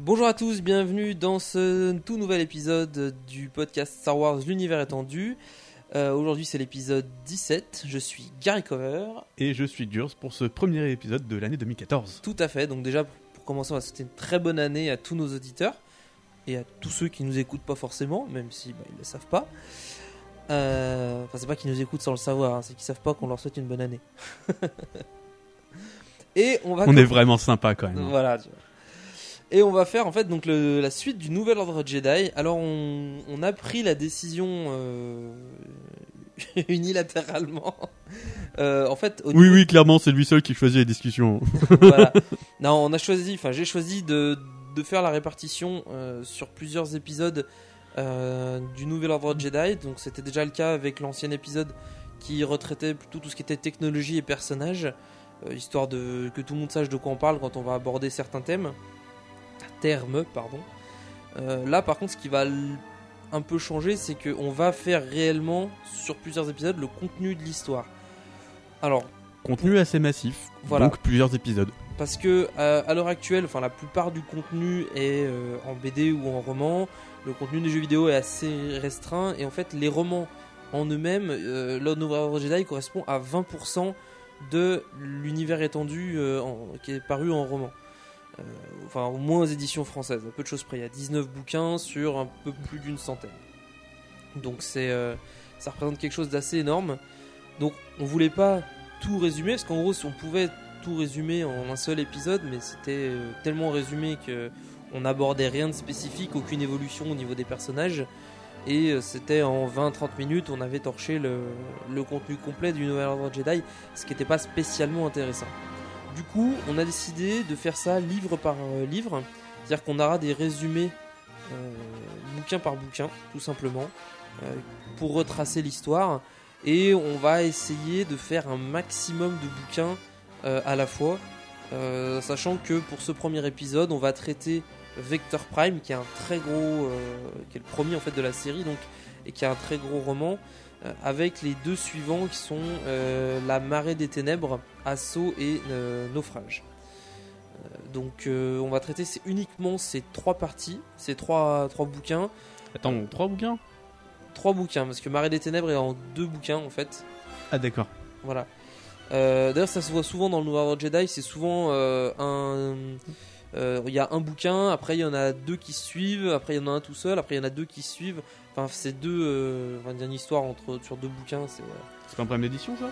Bonjour à tous, bienvenue dans ce tout nouvel épisode du podcast Star Wars L'univers étendu. Euh, Aujourd'hui c'est l'épisode 17, je suis Gary Cover. Et je suis Durs pour ce premier épisode de l'année 2014. Tout à fait, donc déjà pour commencer on va souhaiter une très bonne année à tous nos auditeurs et à tous ceux qui nous écoutent pas forcément, même si bah, ils le savent pas. Euh, Enfin c'est pas qu'ils nous écoutent sans le savoir, hein, c'est qu'ils savent pas qu'on leur souhaite une bonne année. et on va... On est vraiment sympa quand même. Voilà. tu vois. Et on va faire en fait donc le- la suite du nouvel ordre Jedi. Alors on, on a pris la décision euh, unilatéralement. Euh, en fait, au Oui, niveau- oui, clairement, c'est lui seul qui choisit les discussions. voilà. Non, on a choisi, enfin j'ai choisi de, de faire la répartition euh, sur plusieurs épisodes du nouvel ordre Jedi. Donc c'était déjà le cas avec l'ancien épisode qui retraitait plutôt tout ce qui était technologie et personnages, histoire de que tout le monde sache de quoi on parle quand on va aborder certains thèmes, termes, pardon. Euh, là, par contre, ce qui va un peu changer, c'est qu'on va faire réellement sur plusieurs épisodes le contenu de l'histoire. Alors, Contenu assez massif, Voilà. donc plusieurs épisodes. parce que euh, à l'heure actuelle, enfin la plupart du contenu est euh, en BD ou en roman. Le contenu des jeux vidéo est assez restreint et en fait les romans en eux-mêmes, Lord of Jedi correspond à 20% de l'univers étendu en- qui est paru en roman. Euh, enfin au moins aux éditions françaises, peu de choses près. Il y a 19 bouquins sur un peu plus d'une centaine. Donc euh, ça représente quelque chose d'assez énorme. Donc on voulait pas tout résumer parce qu'en gros si on pouvait tout résumer en un seul épisode, mais c'était euh, tellement résumé que on n'abordait rien de spécifique, aucune évolution au niveau des personnages. Et c'était en 20-30 minutes, on avait torché le, le contenu complet du Nouvel Ordre Jedi, ce qui n'était pas spécialement intéressant. Du coup, on a décidé de faire ça livre par euh, livre, c'est-à-dire qu'on aura des résumés euh, bouquin par bouquin, tout simplement, euh, pour retracer l'histoire. Et on va essayer de faire un maximum de bouquins à la fois, sachant que pour ce premier épisode, on va traiter Vector Prime, qui est un très gros, qui est le premier en fait de la série, donc et qui est un très gros roman, avec les deux suivants qui sont euh, La Marée des Ténèbres, Assaut et euh, Naufrage. Euh, donc euh, on va traiter uniquement ces trois parties, ces trois, trois bouquins, Attends, trois bouquins? Trois bouquins parce que Marée des Ténèbres est en deux bouquins en fait. Ah, d'accord. Voilà. Euh, D'ailleurs, ça se voit souvent dans le Ordre Jedi. C'est souvent euh, un. euh, Il y a un bouquin, après il y en a deux qui suivent, après il y en a un tout seul, après il y en a deux qui suivent. Enfin, c'est deux. Euh, enfin, il y a une histoire entre, sur deux bouquins. C'est. euh, C'est pas un problème d'édition, ça?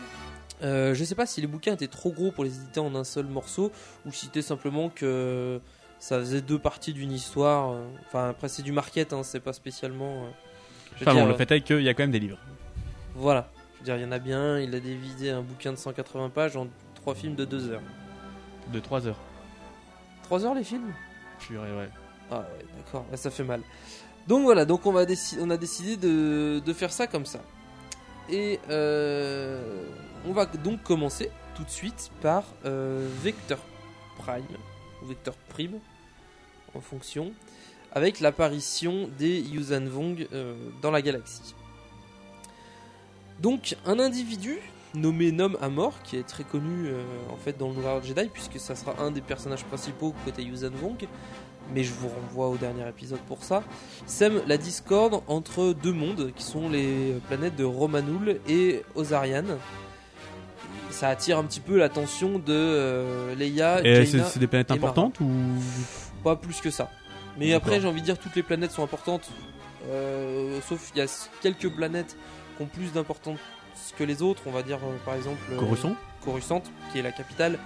Euh, je sais pas si les bouquins étaient trop gros pour les éditer en un seul morceau ou si c'était simplement que ça faisait deux parties d'une histoire. euh. Enfin, après, c'est du market, hein, c'est pas spécialement. euh, Enfin bon, le fait est qu'il y a quand même des livres. voilà. Je veux dire, il y en a bien. Il a divisé un bouquin de 180 pages en trois films de 2 heures. De 3 heures. 3 heures les films? Purée, ouais. Ah ouais, d'accord, là, ça fait mal. Donc voilà, donc on, a décidé de, faire ça comme ça. Et euh, on va donc commencer tout de suite par euh, Vector Prime, ou Vector Prime, en fonction, avec l'apparition des Yuuzhan Vong euh, dans la galaxie. Donc un individu nommé Nom Amor, qui est très connu en fait dans le Ordre Jedi, puisque ça sera un des personnages principaux côté Yuuzhan Vong, mais je vous renvoie au dernier épisode pour ça, sème la discorde entre deux mondes, qui sont les planètes de Romanul et Ozarian. Ça attire un petit peu l'attention de euh, Leia, Et c'est des planètes Mara. importantes ou Pas plus que ça. Mais après, j'ai envie de dire toutes les planètes sont importantes. Euh, sauf il y a quelques planètes qui ont plus d'importance que les autres. On va dire euh, par exemple Coruscant Coruscant, qui est la capitale.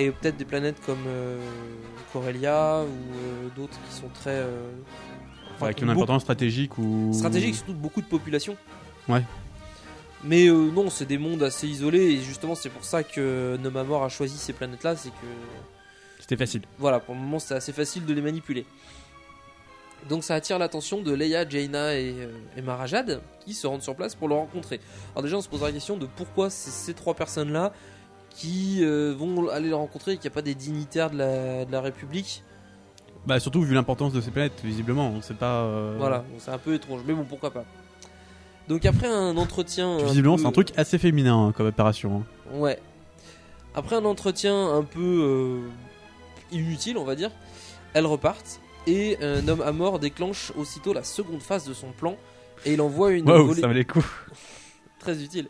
Et peut-être des planètes comme euh, Corellia ou euh, d'autres qui sont très. euh, enfin, Avec une beaucoup- importance stratégique ou. stratégique, surtout beaucoup de population. Ouais. Mais euh, non, c'est des mondes assez isolés. Et justement, c'est pour ça que Nomamor a choisi ces planètes-là. C'est que C'était facile. voilà, pour le moment, c'est assez facile de les manipuler. Donc ça attire l'attention de Leia, Jaina et, euh, et Marajad qui se rendent sur place pour le rencontrer. Alors déjà, on se posera la question de pourquoi ces trois personnes-là qui euh, vont aller le rencontrer et qu'il n'y a pas des dignitaires de la, de la République. Bah, surtout vu l'importance de ces planètes, visiblement, on sait pas. euh, Voilà, c'est un peu étrange, mais bon, pourquoi pas. Donc après un entretien... un Visiblement, peu- c'est un truc assez féminin hein, comme opération. hein. Ouais. Après un entretien un peu euh, inutile, on va dire, elles repartent et un homme à mort déclenche aussitôt la seconde phase de son plan et il envoie une Waouh, volée ça valait le coup. très utile.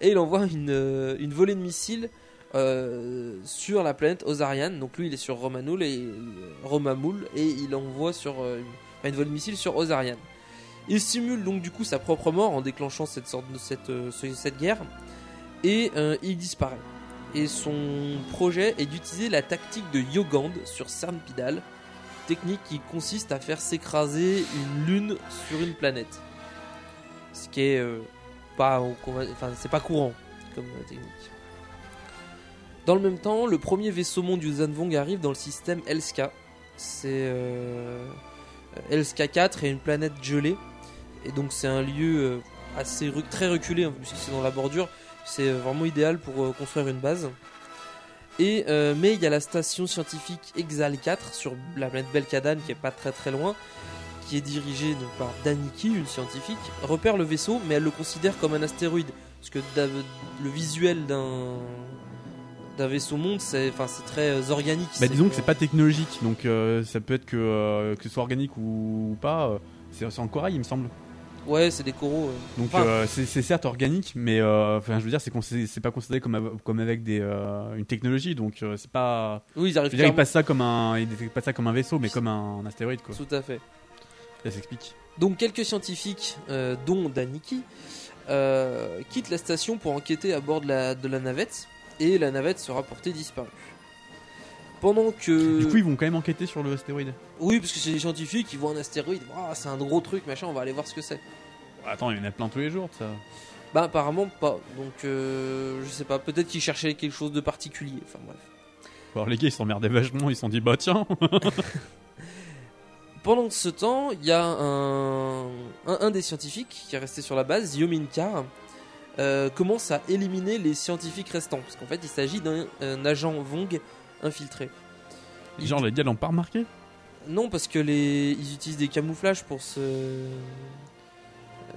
Et il envoie une, euh, une volée de missiles euh, sur la planète Ozarian. Donc lui, il est sur Romanul et Romamul et il envoie sur euh, une, volée de missiles sur Ozarian. Il simule donc du coup sa propre mort en déclenchant cette sorte de cette, euh, ce- cette guerre et euh, il disparaît. Et son projet est d'utiliser la tactique de Yogand sur Cernpidal, technique qui consiste à faire s'écraser une lune sur une planète. Ce qui est euh, c'est pas courant comme euh, technique. Dans le même temps, le premier vaisseau monde du Zanvong arrive dans le système Elska. C'est Elska 4 et une planète gelée. Et donc c'est un lieu euh, assez très reculé, hein, puisque c'est dans la bordure. C'est euh, vraiment idéal pour construire une base. Et, mais il y a la station scientifique Exal 4 sur la planète Belkadan qui est pas très très loin, qui est dirigée donc, par Daniki, une scientifique, repère le vaisseau, mais elle le considère comme un astéroïde. Parce que le visuel d'un d'un vaisseau monde, c'est enfin, c'est très euh, organique. Bah, disons que c'est pas technologique, donc euh, ça peut être que, euh, que ce soit organique ou, ou pas. euh, c'est en corail, il me semble. Ouais, c'est des coraux. Donc Enfin, c'est certes organique, mais enfin, je veux dire, c'est c'est pas considéré comme, av- comme avec des, une technologie, donc c'est pas. oui, ils Je arrivent veux dire, ils clairement- passent ça comme un, ils ça comme un vaisseau, mais comme un, astéroïde, quoi. Tout à fait. Ça s'explique. Donc quelques scientifiques, euh, dont Daniki, euh, quittent la station pour enquêter à bord de la, de la navette, et la navette sera portée disparue. Pendant que... Du coup, ils vont quand même enquêter sur le astéroïde. Oui, parce que c'est des scientifiques, ils voient un astéroïde, Ah, c'est un gros truc, machin, on va aller voir ce que c'est. Attends, il y en a plein tous les jours, ça. Bah apparemment pas, donc euh, je sais pas, peut-être qu'ils cherchaient quelque chose de particulier, enfin bref. Alors les gars, ils s'emmerdaient vachement, ils se sont dit, bah tiens. Pendant ce temps, il y a un, un, un des scientifiques qui est resté sur la base, Yominkar, euh, commence à éliminer les scientifiques restants. Parce qu'en fait, il s'agit d'un un agent Vong infiltré. Il- Genre, les gars l'ont pas remarqué? Non, parce que les, ils utilisent des camouflages pour se.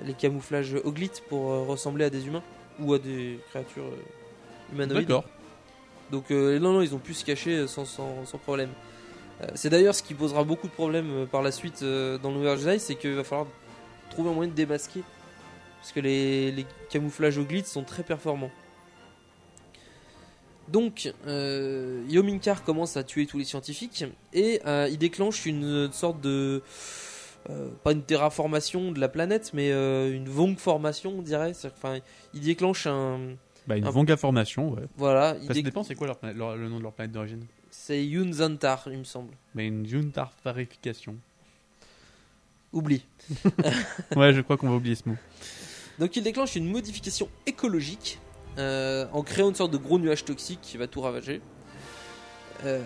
Les camouflages Oglite pour euh, ressembler à des humains ou à des créatures euh, humanoïdes. D'accord. Donc euh, non, non, ils ont pu se cacher sans, sans, sans problème. Euh, c'est d'ailleurs ce qui posera beaucoup de problèmes euh, par la suite euh, dans le Nouvel Jedi, c'est qu'il va falloir trouver un moyen de démasquer. Parce que les, les camouflages au glitch sont très performants. Donc, euh, Yominkar commence à tuer tous les scientifiques et euh, il déclenche une sorte de. euh, pas une terraformation de la planète, mais une Vong formation, on dirait. Enfin, il déclenche un. Bah, une Un- Vanga formation, ouais. Voilà, il Ça dé- dépend, c'est quoi leur planète- leur- le nom de leur planète d'origine? C'est Yunzantar, il me semble. Mais une juntarification. Oublie. ouais, je crois qu'on va oublier ce mot. Donc il déclenche une modification écologique euh, en créant une sorte de gros nuage toxique qui va tout ravager. Euh,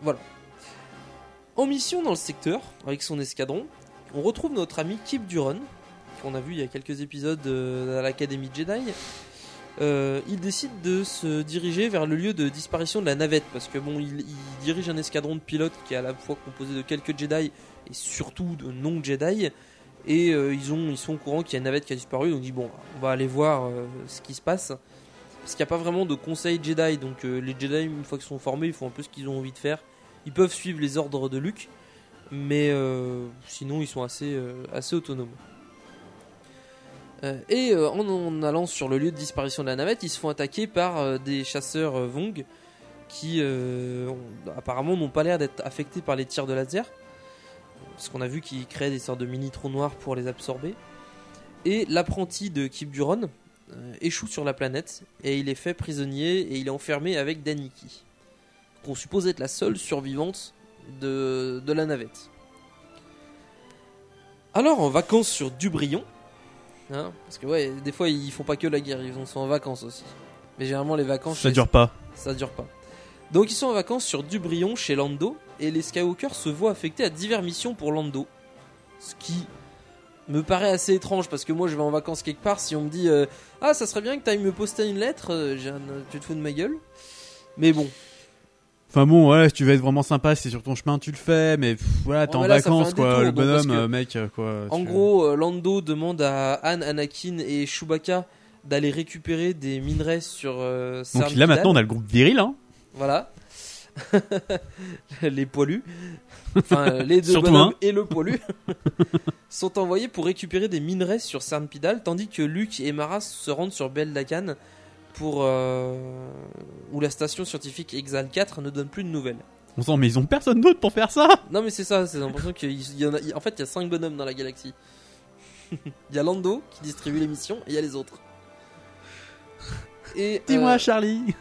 voilà. En mission dans le secteur, avec son escadron, on retrouve notre ami Kip Duron, qu'on a vu il y a quelques épisodes euh, à l'Académie Jedi. Euh, il décide de se diriger vers le lieu de disparition de la navette parce que bon, il, dirige un escadron de pilotes qui est à la fois composé de quelques Jedi et surtout de non Jedi. Et euh, ils, ont, ils sont au courant qu'il y a une navette qui a disparu, donc ils disent bon, on va aller voir euh, ce qui se passe. Parce qu'il n'y a pas vraiment de conseil Jedi, donc les Jedi, une fois qu'ils sont formés, ils font un peu ce qu'ils ont envie de faire. Ils peuvent suivre les ordres de Luke, mais sinon ils sont assez autonomes. Euh, et euh, en, allant sur le lieu de disparition de la navette, ils se font attaquer par euh, des chasseurs Vong qui apparemment n'ont pas l'air d'être affectés par les tirs de laser. Parce qu'on a vu qu'ils créaient des sortes de mini trous noirs pour les absorber. Et l'apprenti de Kip Duron échoue sur la planète et il est fait prisonnier et il est enfermé avec Daniki, qu'on suppose être la seule survivante de, de la navette. Alors en vacances sur Dubrion, hein, parce que ouais, des fois ils font pas que la guerre, ils sont en vacances aussi. Mais généralement les vacances Ça chez- dure pas. ça dure pas. Donc ils sont en vacances sur Dubrion chez Lando et les Skywalker se voient affectés à diverses missions pour Lando. Ce qui me paraît assez étrange parce que moi je vais en vacances quelque part si on me dit euh, ah ça serait bien que tu ailles me poster une lettre, euh, j'ai un- tu te fous de ma gueule? Mais bon, Enfin bon, ouais, si tu veux être vraiment sympa, si c'est sur ton chemin, tu le fais, mais pff, voilà, t'es Ouais, en là, vacances, quoi. le bonhomme, euh, mec, euh, quoi. en gros euh, Lando demande à Han, Anakin et Chewbacca d'aller récupérer des minerais sur euh, Donc là, maintenant, on a le groupe viril, hein. Voilà. les poilus, enfin les deux bonhommes et le poilu, sont envoyés pour récupérer des minerais sur Sarmpidal, tandis que Luke et Mara se rendent sur Beldakan pour euh, où la station scientifique Exal 4 ne donne plus de nouvelles. On sent, mais ils ont personne d'autre pour faire ça. Non mais c'est ça, c'est l'impression qu'il y en a. En fait, il y a 5 bonhommes dans la galaxie. Il y a Lando qui distribue les missions et il y a les autres. Et, Dis-moi, euh, Charlie.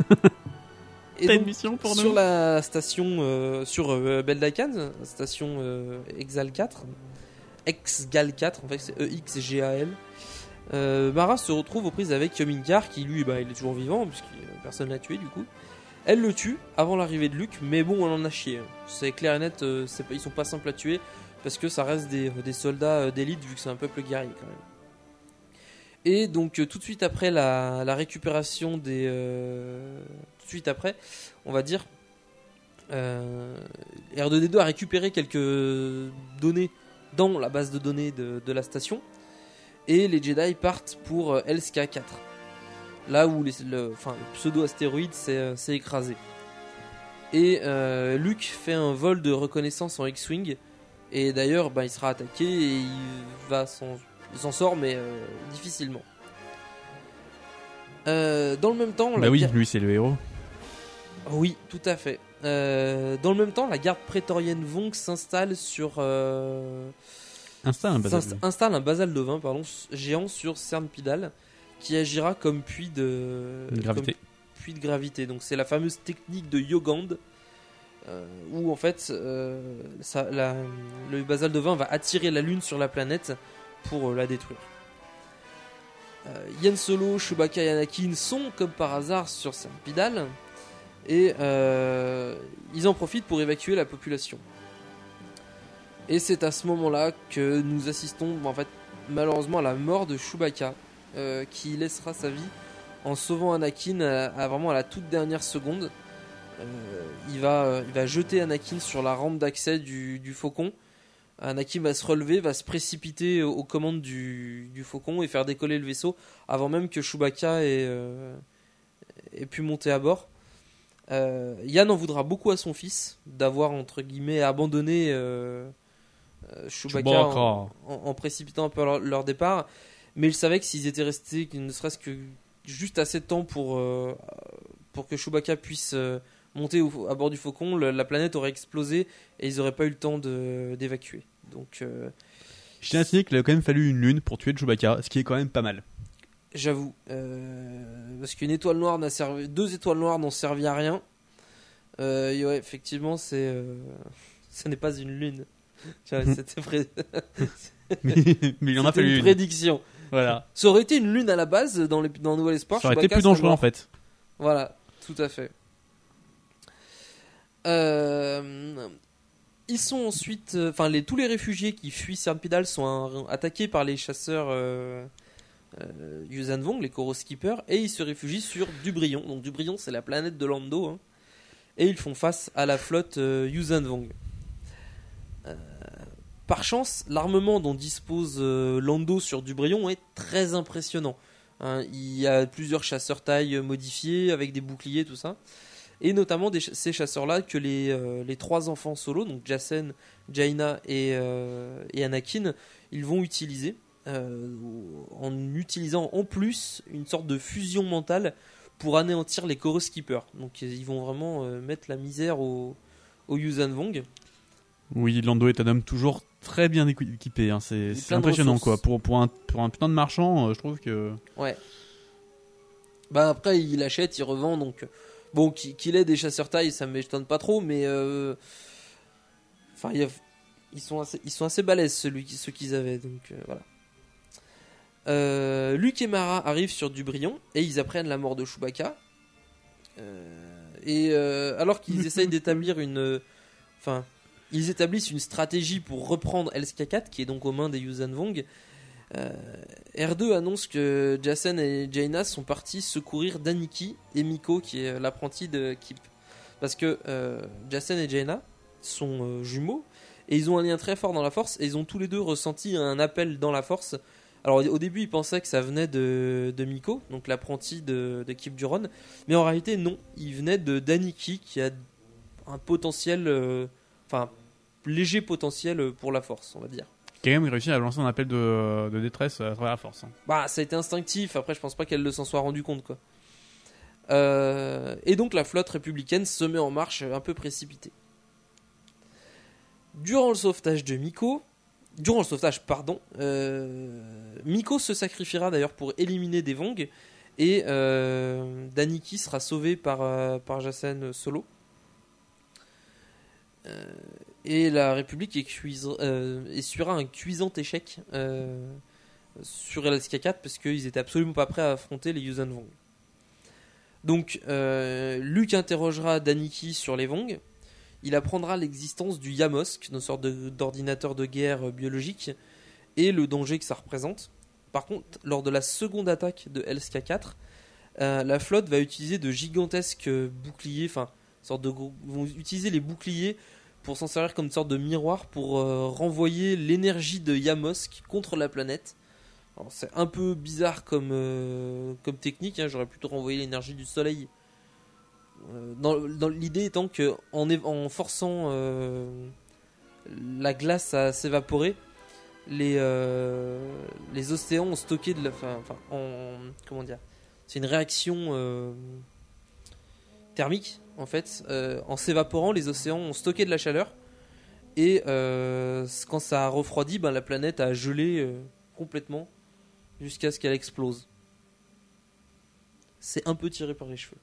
T'as une mission pour sur nous? la station sur sur euh, Beldakan, station euh, Exal 4, Exgal 4, en fait c'est EXGAL. Euh, Mara se retrouve aux prises avec Yominkar qui lui bah, il est toujours vivant puisque personne l'a tué du coup. Elle le tue avant l'arrivée de Luke, mais bon, on en a chié. C'est clair et net, euh, ils sont pas simples à tuer parce que ça reste des, soldats euh, d'élite vu que c'est un peuple guerrier quand même. Et donc euh, tout de suite après la, récupération des, euh, tout de suite après, on va dire, euh, R2D2 a récupéré quelques données dans la base de données de la station et les Jedi partent pour euh, LSK4 là où les- le, enfin, le pseudo-astéroïde s'est euh, écrasé. Et euh, Luke fait un vol de reconnaissance en X-Wing et d'ailleurs bah, il sera attaqué et il va s'en sort mais euh, difficilement. Euh, dans le même temps, Bah oui, guerre- lui, c'est le héros. oui, tout à fait. Dans le même temps, la garde prétorienne Vong s'installe sur Installe un s'insta- installe un basal de vin pardon, géant sur Cernpidal qui agira comme puits de Une gravité. comme puits de gravité. Donc c'est la fameuse technique de Yogand euh, où en fait euh, ça- la- le basal de vin va attirer la lune sur la planète pour euh, la détruire. Yann Solo, Chewbacca et Anakin sont comme par hasard sur Cernpidal et ils en profitent pour évacuer la population. Et c'est à ce moment-là que nous assistons, en fait, malheureusement, à la mort de Chewbacca, euh, qui laissera sa vie en sauvant Anakin à, vraiment à la toute dernière seconde. Euh, il, va, euh, il va jeter Anakin sur la rampe d'accès du, du faucon. Anakin va se relever, va se précipiter aux, commandes du, du faucon et faire décoller le vaisseau avant même que Chewbacca ait, ait pu monter à bord. Yann en voudra beaucoup à son fils d'avoir entre guillemets abandonné Chewbacca Chewbacca. en, en- en précipitant un peu leur, leur départ, mais il savait que s'ils étaient restés, ne serait-ce que juste assez de temps pour euh, pour que Chewbacca puisse euh, monter au- à bord du Faucon, le- la planète aurait explosé et ils auraient pas eu le temps d'évacuer. Donc euh, Je tiens à signaler qu'il a quand même fallu une lune pour tuer Chewbacca, ce qui est quand même pas mal. J'avoue, euh, parce qu'une étoile noire n'a servi, deux étoiles noires n'ont servi à rien. Euh, ouais, effectivement, c'est, euh, ce n'est pas une lune. Vois, C'était pré- mais, mais il en a fallu une prédiction. Voilà. Ça aurait été une lune à la base dans, les, dans Nouvel Espoir. Ça aurait été plus dangereux en fait. Voilà, tout à fait. Euh, ils sont ensuite, euh, enfin les tous les réfugiés qui fuient Cernpidal sont un- attaqués par les chasseurs euh, euh, Vong, les Koro Skippers, et ils se réfugient sur Dubrion. Donc Dubrion, c'est la planète de Lando, hein. et ils font face à la flotte euh, Yuuzhan Vong. Par chance, l'armement dont dispose euh, Lando sur Dubrion est très impressionnant. Hein, il y a plusieurs chasseurs taille modifiés avec des boucliers, tout ça. Et notamment ces chasseurs-là que les, euh, les trois enfants solo, donc Jacen, Jaina et, euh, et Anakin, ils vont utiliser. en utilisant en plus une sorte de fusion mentale pour anéantir les Chorus Keepers. Donc ils vont vraiment mettre la misère au, au Vong. Oui, Lando est un homme toujours très bien équi- équipé. hein. C'est impressionnant quoi. Pour, pour, un, pour un putain de marchand, euh, je trouve que. Ouais. Bah après il achète, il revend donc euh, bon qu'il ait des chasseurs taille, ça m'étonne pas trop, mais euh, enfin il y a- ils sont assez, ils sont assez balèzes celui, ceux qu'ils avaient donc euh, voilà. Euh, Luke et Mara arrivent sur Dubrion et ils apprennent la mort de Chewbacca. Et alors qu'ils essayent d'établir une, enfin ils établissent une stratégie pour reprendre LSK4 qui est donc aux mains des Yuuzhan Vong. Euh, R2 annonce que Jacen et Jaina sont partis secourir Daniki et Miko, qui est l'apprenti de Kip. Parce que euh, Jacen et Jaina sont euh, jumeaux et ils ont un lien très fort dans la force et ils ont tous les deux ressenti un appel dans la force. Alors au début ils pensaient que ça venait de, de Miko, donc l'apprenti de, de Kip Duron, mais en réalité non, il venait de Daniki qui a un potentiel, euh, enfin léger potentiel pour la force, on va dire. Qui a quand même réussi à lancer un appel de, de détresse à travers la force. hein. Bah, ça a été instinctif. Après, je pense pas qu'elle ne s'en soit rendu compte, quoi. Euh, et donc, la flotte républicaine se met en marche un peu précipitée. Durant le sauvetage de Miko, durant le sauvetage, pardon, euh, Miko se sacrifiera d'ailleurs pour éliminer des Vong et euh, Daniki sera sauvé par, euh, par Jacen solo. Et la République cuise- euh, essuiera un cuisant échec euh, sur LSK4 parce qu'ils étaient absolument pas prêts à affronter les Yuuzhan Vong. Donc, euh, Luke interrogera Daniki sur les Vong. Il apprendra l'existence du Yamosk, une sorte d'ordinateur de, guerre biologique, et le danger que ça représente. Par contre, lors de la seconde attaque de LSK4, euh, la flotte va utiliser de gigantesques boucliers, enfin, sorte de vont utiliser les boucliers pour s'en servir comme une sorte de miroir pour euh, renvoyer l'énergie de Yamosk contre la planète. C'est un peu bizarre comme, euh, comme technique, hein, j'aurais plutôt renvoyé l'énergie du soleil. Euh, dans l'idée étant que en, forçant la glace à s'évaporer, les, les océans ont stocké de la. Enfin, enfin, en, comment dire C'est une réaction thermique en fait. Euh, en s'évaporant, les océans ont stocké de la chaleur. Et euh, quand ça a refroidi, ben, la planète a gelé euh, complètement jusqu'à ce qu'elle explose. C'est un peu tiré par les cheveux.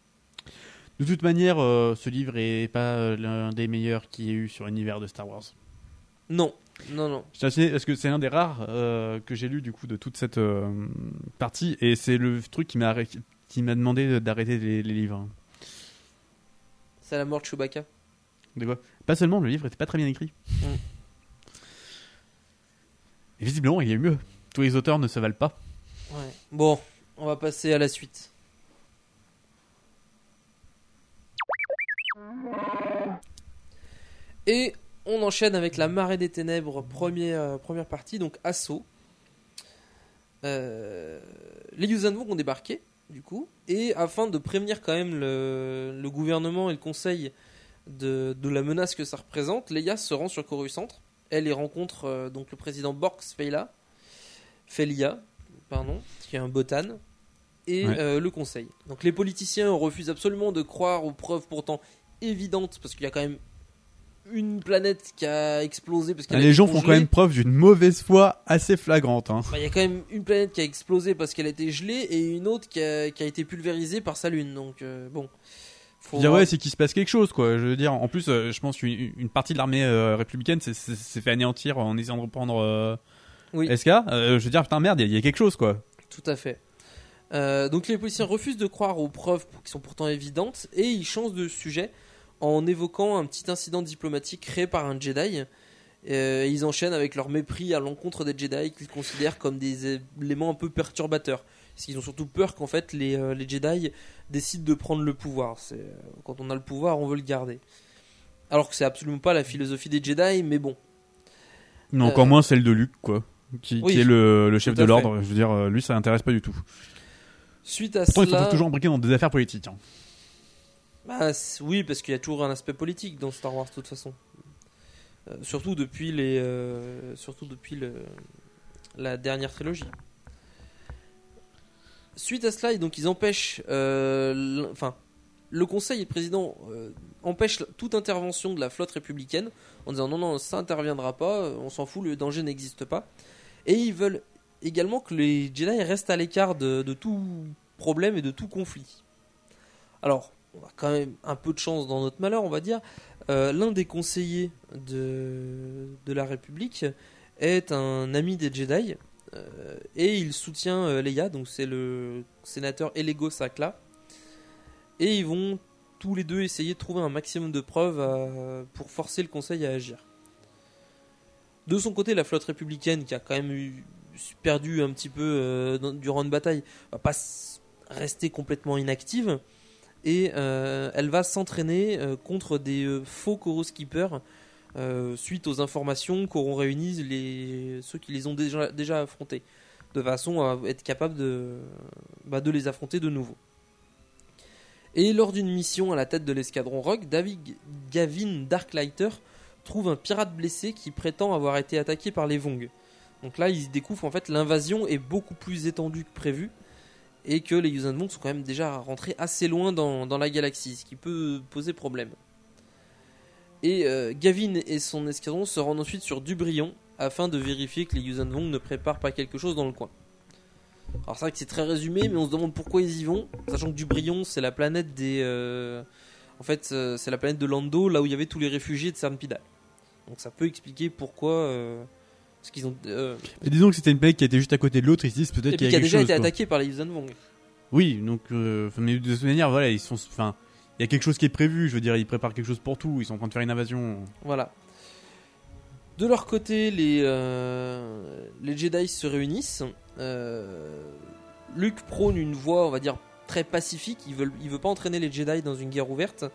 De toute manière, ce livre est pas l'un des meilleurs qu'il y ait eu sur l'univers de Star Wars. Non, non, non. Je Parce que c'est un des rares que j'ai lu du coup de toute cette partie et c'est le truc qui m'a qui demandé d'arrêter les, les livres. C'est la mort de Chewbacca. De quoi? Pas seulement, le livre était pas très bien écrit. Mm. Et visiblement, il y a eu mieux. Tous les auteurs ne se valent pas. Ouais. Bon, on va passer à la suite. Et on enchaîne avec la marée des ténèbres, première, euh, première partie, donc assaut. Euh, les Yuuzhan Vong ont débarqué, du coup, et afin de prévenir quand même le, le gouvernement et le conseil de, de la menace que ça représente, Leia se rend sur Coruscant. Elle y rencontre euh, donc le président Borx Feila, Felia, pardon, qui est un botan, et Ouais. euh, le conseil. Donc les politiciens refusent absolument de croire aux preuves pourtant évidentes, parce qu'il y a quand même une planète qui a explosé. Parce qu'elle a les gens font quand même preuve d'une mauvaise foi assez flagrante. hein. Bah, Il y a quand même une planète qui a explosé parce qu'elle a été gelée et une autre qui a, qui a été pulvérisée par sa lune. Donc euh, bon. Faut dire, ouais, c'est qu'il se passe quelque chose, quoi. Je veux dire, en plus, euh, je pense qu'une une partie de l'armée euh, républicaine s'est- fait anéantir en essayant de reprendre euh, Oui. SK. Je veux dire, putain, merde, il y, y a quelque chose, quoi. Tout à fait. Donc les policiers refusent de croire aux preuves qui sont pourtant évidentes et ils changent de sujet en évoquant un petit incident diplomatique créé par un Jedi. Euh, ils enchaînent avec leur mépris à l'encontre des Jedi qu'ils considèrent comme des éléments un peu perturbateurs. Parce qu'ils ont surtout peur qu'en fait les, euh, les Jedi décident de prendre le pouvoir. C'est, euh, quand on a le pouvoir, on veut le garder. Alors que c'est absolument pas la philosophie des Jedi, mais bon. Mais encore moins celle de Luke, quoi. Qui, oui, qui est le, le chef de l'ordre. Je veux dire, lui, ça l'intéresse pas du tout. Suite à Pourtant, ils cela, sont toujours imbriqués dans des affaires politiques. hein. Bah, oui, parce qu'il y a toujours un aspect politique dans Star Wars de toute façon. Euh, surtout depuis les, euh, surtout depuis le, la dernière trilogie. Suite à cela, donc ils empêchent, euh, enfin, le Conseil et le président empêchent toute intervention de la flotte républicaine en disant non non ça interviendra pas, on s'en fout, le danger n'existe pas. Et ils veulent également que les Jedi restent à l'écart de tout problème et de tout conflit. Alors, on a quand même un peu de chance dans notre malheur, on va dire. Euh, L'un des conseillers de, la République est un ami des Jedi euh, et il soutient euh, Leia, donc c'est le sénateur Elego Sakla. Et ils vont tous les deux essayer de trouver un maximum de preuves pour forcer le Conseil à agir. De son côté, la flotte républicaine, qui a quand même perdu un petit peu durant une bataille, va pas rester complètement inactive et euh, elle va s'entraîner euh, contre des euh, faux Chorus Keepers euh, suite aux informations qu'auront réunies ceux qui les ont déjà, affrontés, de façon à être capable de, bah, de les affronter de nouveau. Et lors d'une mission à la tête de l'escadron Rogue, David Gavin Darklighter trouve un pirate blessé qui prétend avoir été attaqué par les Vong. Donc là, il découvre en fait l'invasion est beaucoup plus étendue que prévu et que les Yuuzhan sont quand même déjà rentrés assez loin dans, la galaxie, ce qui peut poser problème. Et euh, Gavin et son escadron se rendent ensuite sur Dubrion afin de vérifier que les Yuuzhan ne préparent pas quelque chose dans le coin. Alors c'est vrai que c'est très résumé, mais on se demande pourquoi ils y vont, sachant que Dubrion c'est la planète des, euh, en fait euh, c'est la planète de Lando, là où il y avait tous les réfugiés de Cernpidal. Donc ça peut expliquer pourquoi, ce qu'ils ont, euh, disons que c'était une planète qui était juste à côté de l'autre, ils se disent peut-être qu'il y qui a a quelque déjà chose. été quoi. attaqué par les Yuuzhan Vong. Oui, donc, euh, mais de toute manière, voilà, ils sont. Enfin, il y a quelque chose qui est prévu, je veux dire, ils préparent quelque chose pour tout, ils sont en train de faire une invasion. Voilà. De leur côté, les, euh, les Jedi se réunissent. Luke prône une voie, on va dire, très pacifique. Il veut, il veut pas entraîner les Jedi dans une guerre ouverte.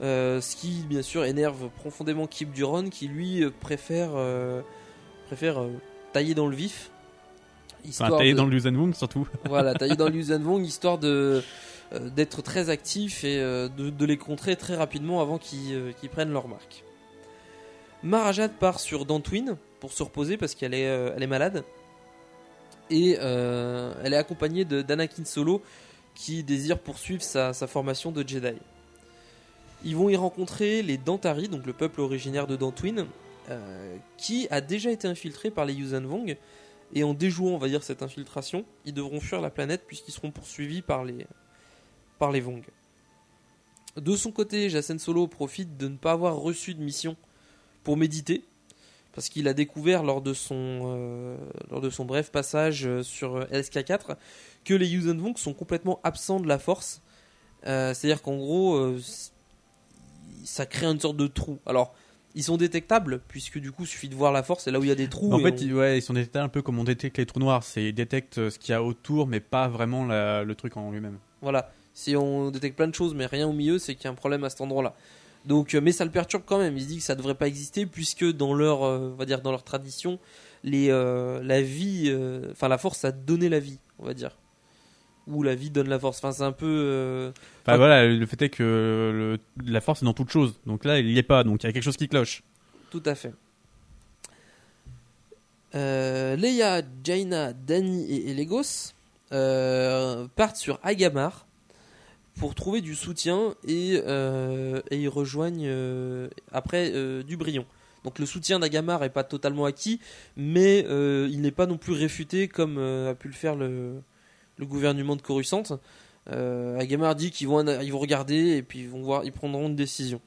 Ce qui, bien sûr, énerve profondément Kip Duron, qui lui préfère, préfère euh, tailler dans le vif. Enfin, de- dans le surtout. voilà, taillé dans l'Usan Vong, histoire de euh, d'être très actif et euh, de, de les contrer très rapidement avant qu'ils prennent leur marque. Marajat part sur Dantooine pour se reposer parce qu'elle est, elle est malade. Et elle est accompagnée de- d'Anakin Solo qui désire poursuivre sa, sa formation de Jedi. Ils vont y rencontrer les Dantari, donc le peuple originaire de Dantooine, euh, qui a déjà été infiltré par les Yuuzhan Vong. Et en déjouant, on va dire, cette infiltration, ils devront fuir la planète puisqu'ils seront poursuivis par les, par les Vong. De son côté, Jacen Solo profite de ne pas avoir reçu de mission pour méditer, parce qu'il a découvert lors de son, euh, lors de son bref passage euh, sur euh, LSK4 que les Yuuzhan Vong sont complètement absents de la force. C'est-à-dire qu'en gros, ça crée une sorte de trou. Alors, ils sont détectables, puisque du coup, il suffit de voir la force, et là où il y a des trous. En fait, on- ils, ouais, ils sont détectés un peu comme on détecte les trous noirs, c'est ils détectent euh, ce qu'il y a autour, mais pas vraiment la- le truc en lui-même. Voilà. Si on détecte plein de choses mais rien au milieu, c'est qu'il y a un problème à cet endroit-là. Donc, euh, mais ça le perturbe quand même. Il se dit que ça devrait pas exister puisque dans leur, euh, on va dire dans leur tradition, les, euh, la vie, euh, enfin la force a donné la vie, on va dire. Ou la vie donne la force. Enfin, c'est un peu. euh, Enfin voilà, le fait est que le- la force est dans toute chose. Donc là, il y est pas, donc il y a quelque chose qui cloche. Tout à fait. Euh, Leia, Jaina, Dani et Elegos euh, partent sur Agamar pour trouver du soutien et, euh, et ils rejoignent après Dubrion. Donc le soutien d'Agamar est pas totalement acquis, mais il n'est pas non plus réfuté comme a pu le faire le, le gouvernement de Coruscant. Euh, Agamar dit qu'ils vont, ils vont regarder et puis ils vont voir, ils prendront une décision.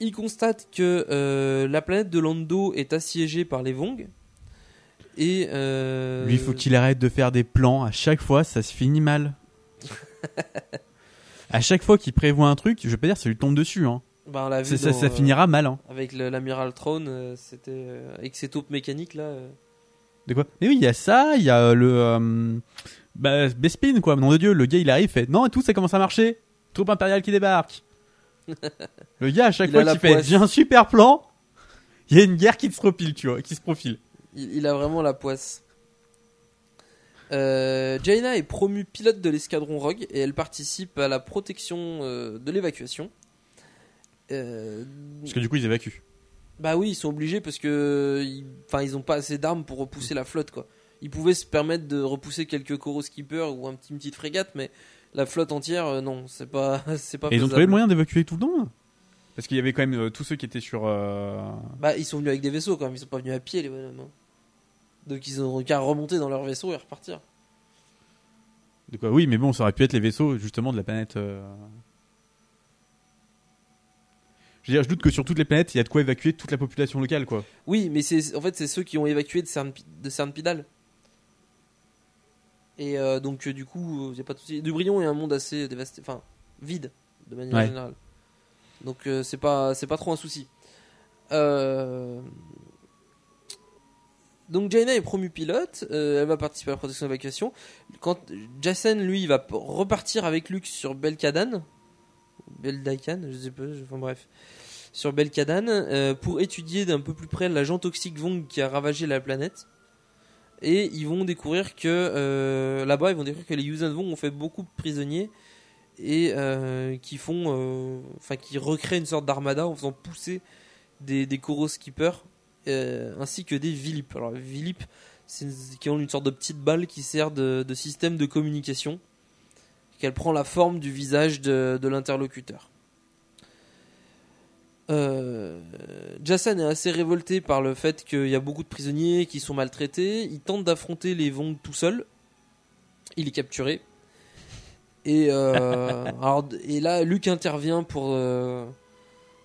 Il constate que euh, la planète de Lando est assiégée par les Vong. Et euh, Lui, il faut qu'il arrête de faire des plans? À chaque fois, ça se finit mal. à chaque fois qu'il prévoit un truc, je vais pas dire ça lui tombe dessus. Hein. on l'a vu Ça, ça- dans, ça finira mal. Hein. avec l'amiral Throne, euh, c'était avec ses taupes mécaniques là. Euh. De quoi? Mais oui, il y a ça, il y a le. euh, bah, Bespin, quoi. Nom de Dieu, le gars il arrive, fait non et tout, ça commence à marcher. Troupe impériale qui débarque. le gars, à chaque Il fois qu'il fait j'ai un super plan, Il y a une guerre qui se profile, tu vois, qui se profile. Il, il a vraiment la poisse. Euh, Jaina est promue pilote de l'escadron Rogue et elle participe à la protection euh, de l'évacuation. Euh, Parce que du coup, ils évacuent. Bah oui, ils sont obligés parce que, enfin, ils ont pas assez d'armes pour repousser la flotte, quoi. Ils pouvaient se permettre de repousser quelques Skippers ou un petit, une petite frégate, mais la flotte entière, euh, non, c'est pas, c'est pas. Et ils ont trouvé le moyen d'évacuer tout le monde? Parce qu'il y avait quand même euh, tous ceux qui étaient sur. euh, Bah, ils sont venus avec des vaisseaux quand même, ils sont pas venus à pied les bonhommes. hein. Donc ils ont qu'à remonter dans leur vaisseau et repartir. De quoi? Oui, mais bon, ça aurait pu être les vaisseaux justement de la planète. Euh. Je veux dire, je doute que sur toutes les planètes, il y a de quoi évacuer toute la population locale, quoi. Oui, mais c'est en fait c'est ceux qui ont évacué de Cern, de Cernpidal. Et euh, donc euh, du coup, il y a pas de souci. Dubrion est un monde assez dévasté, enfin vide de manière Ouais. générale. Donc euh, c'est pas c'est pas trop un souci. Euh, Donc Jaina est promue pilote, euh, elle va participer à la protection d'évacuation. Quand Jason lui va repartir avec Luke sur Belkadan, Beldaikan, je sais pas, enfin bref, sur Belkadan euh, pour étudier d'un peu plus près l'agent toxique Vong qui a ravagé la planète. Et ils vont découvrir que euh, là-bas, ils vont découvrir que les Yuuzhan Vong ont fait beaucoup de prisonniers et euh, qui font, enfin, qui recréent une sorte d'armada en faisant pousser des, des ainsi que des Vilip. Alors, Vilip, qui ont une sorte de petite balle qui sert de système de communication, qu'elle prend la forme du visage de, de l'interlocuteur. Euh, Jason est assez révolté par le fait qu'il y a beaucoup de prisonniers qui sont maltraités. Il tente d'affronter les Vong tout seul. Il est capturé. Et, euh, alors, et là, Luke intervient pour, euh,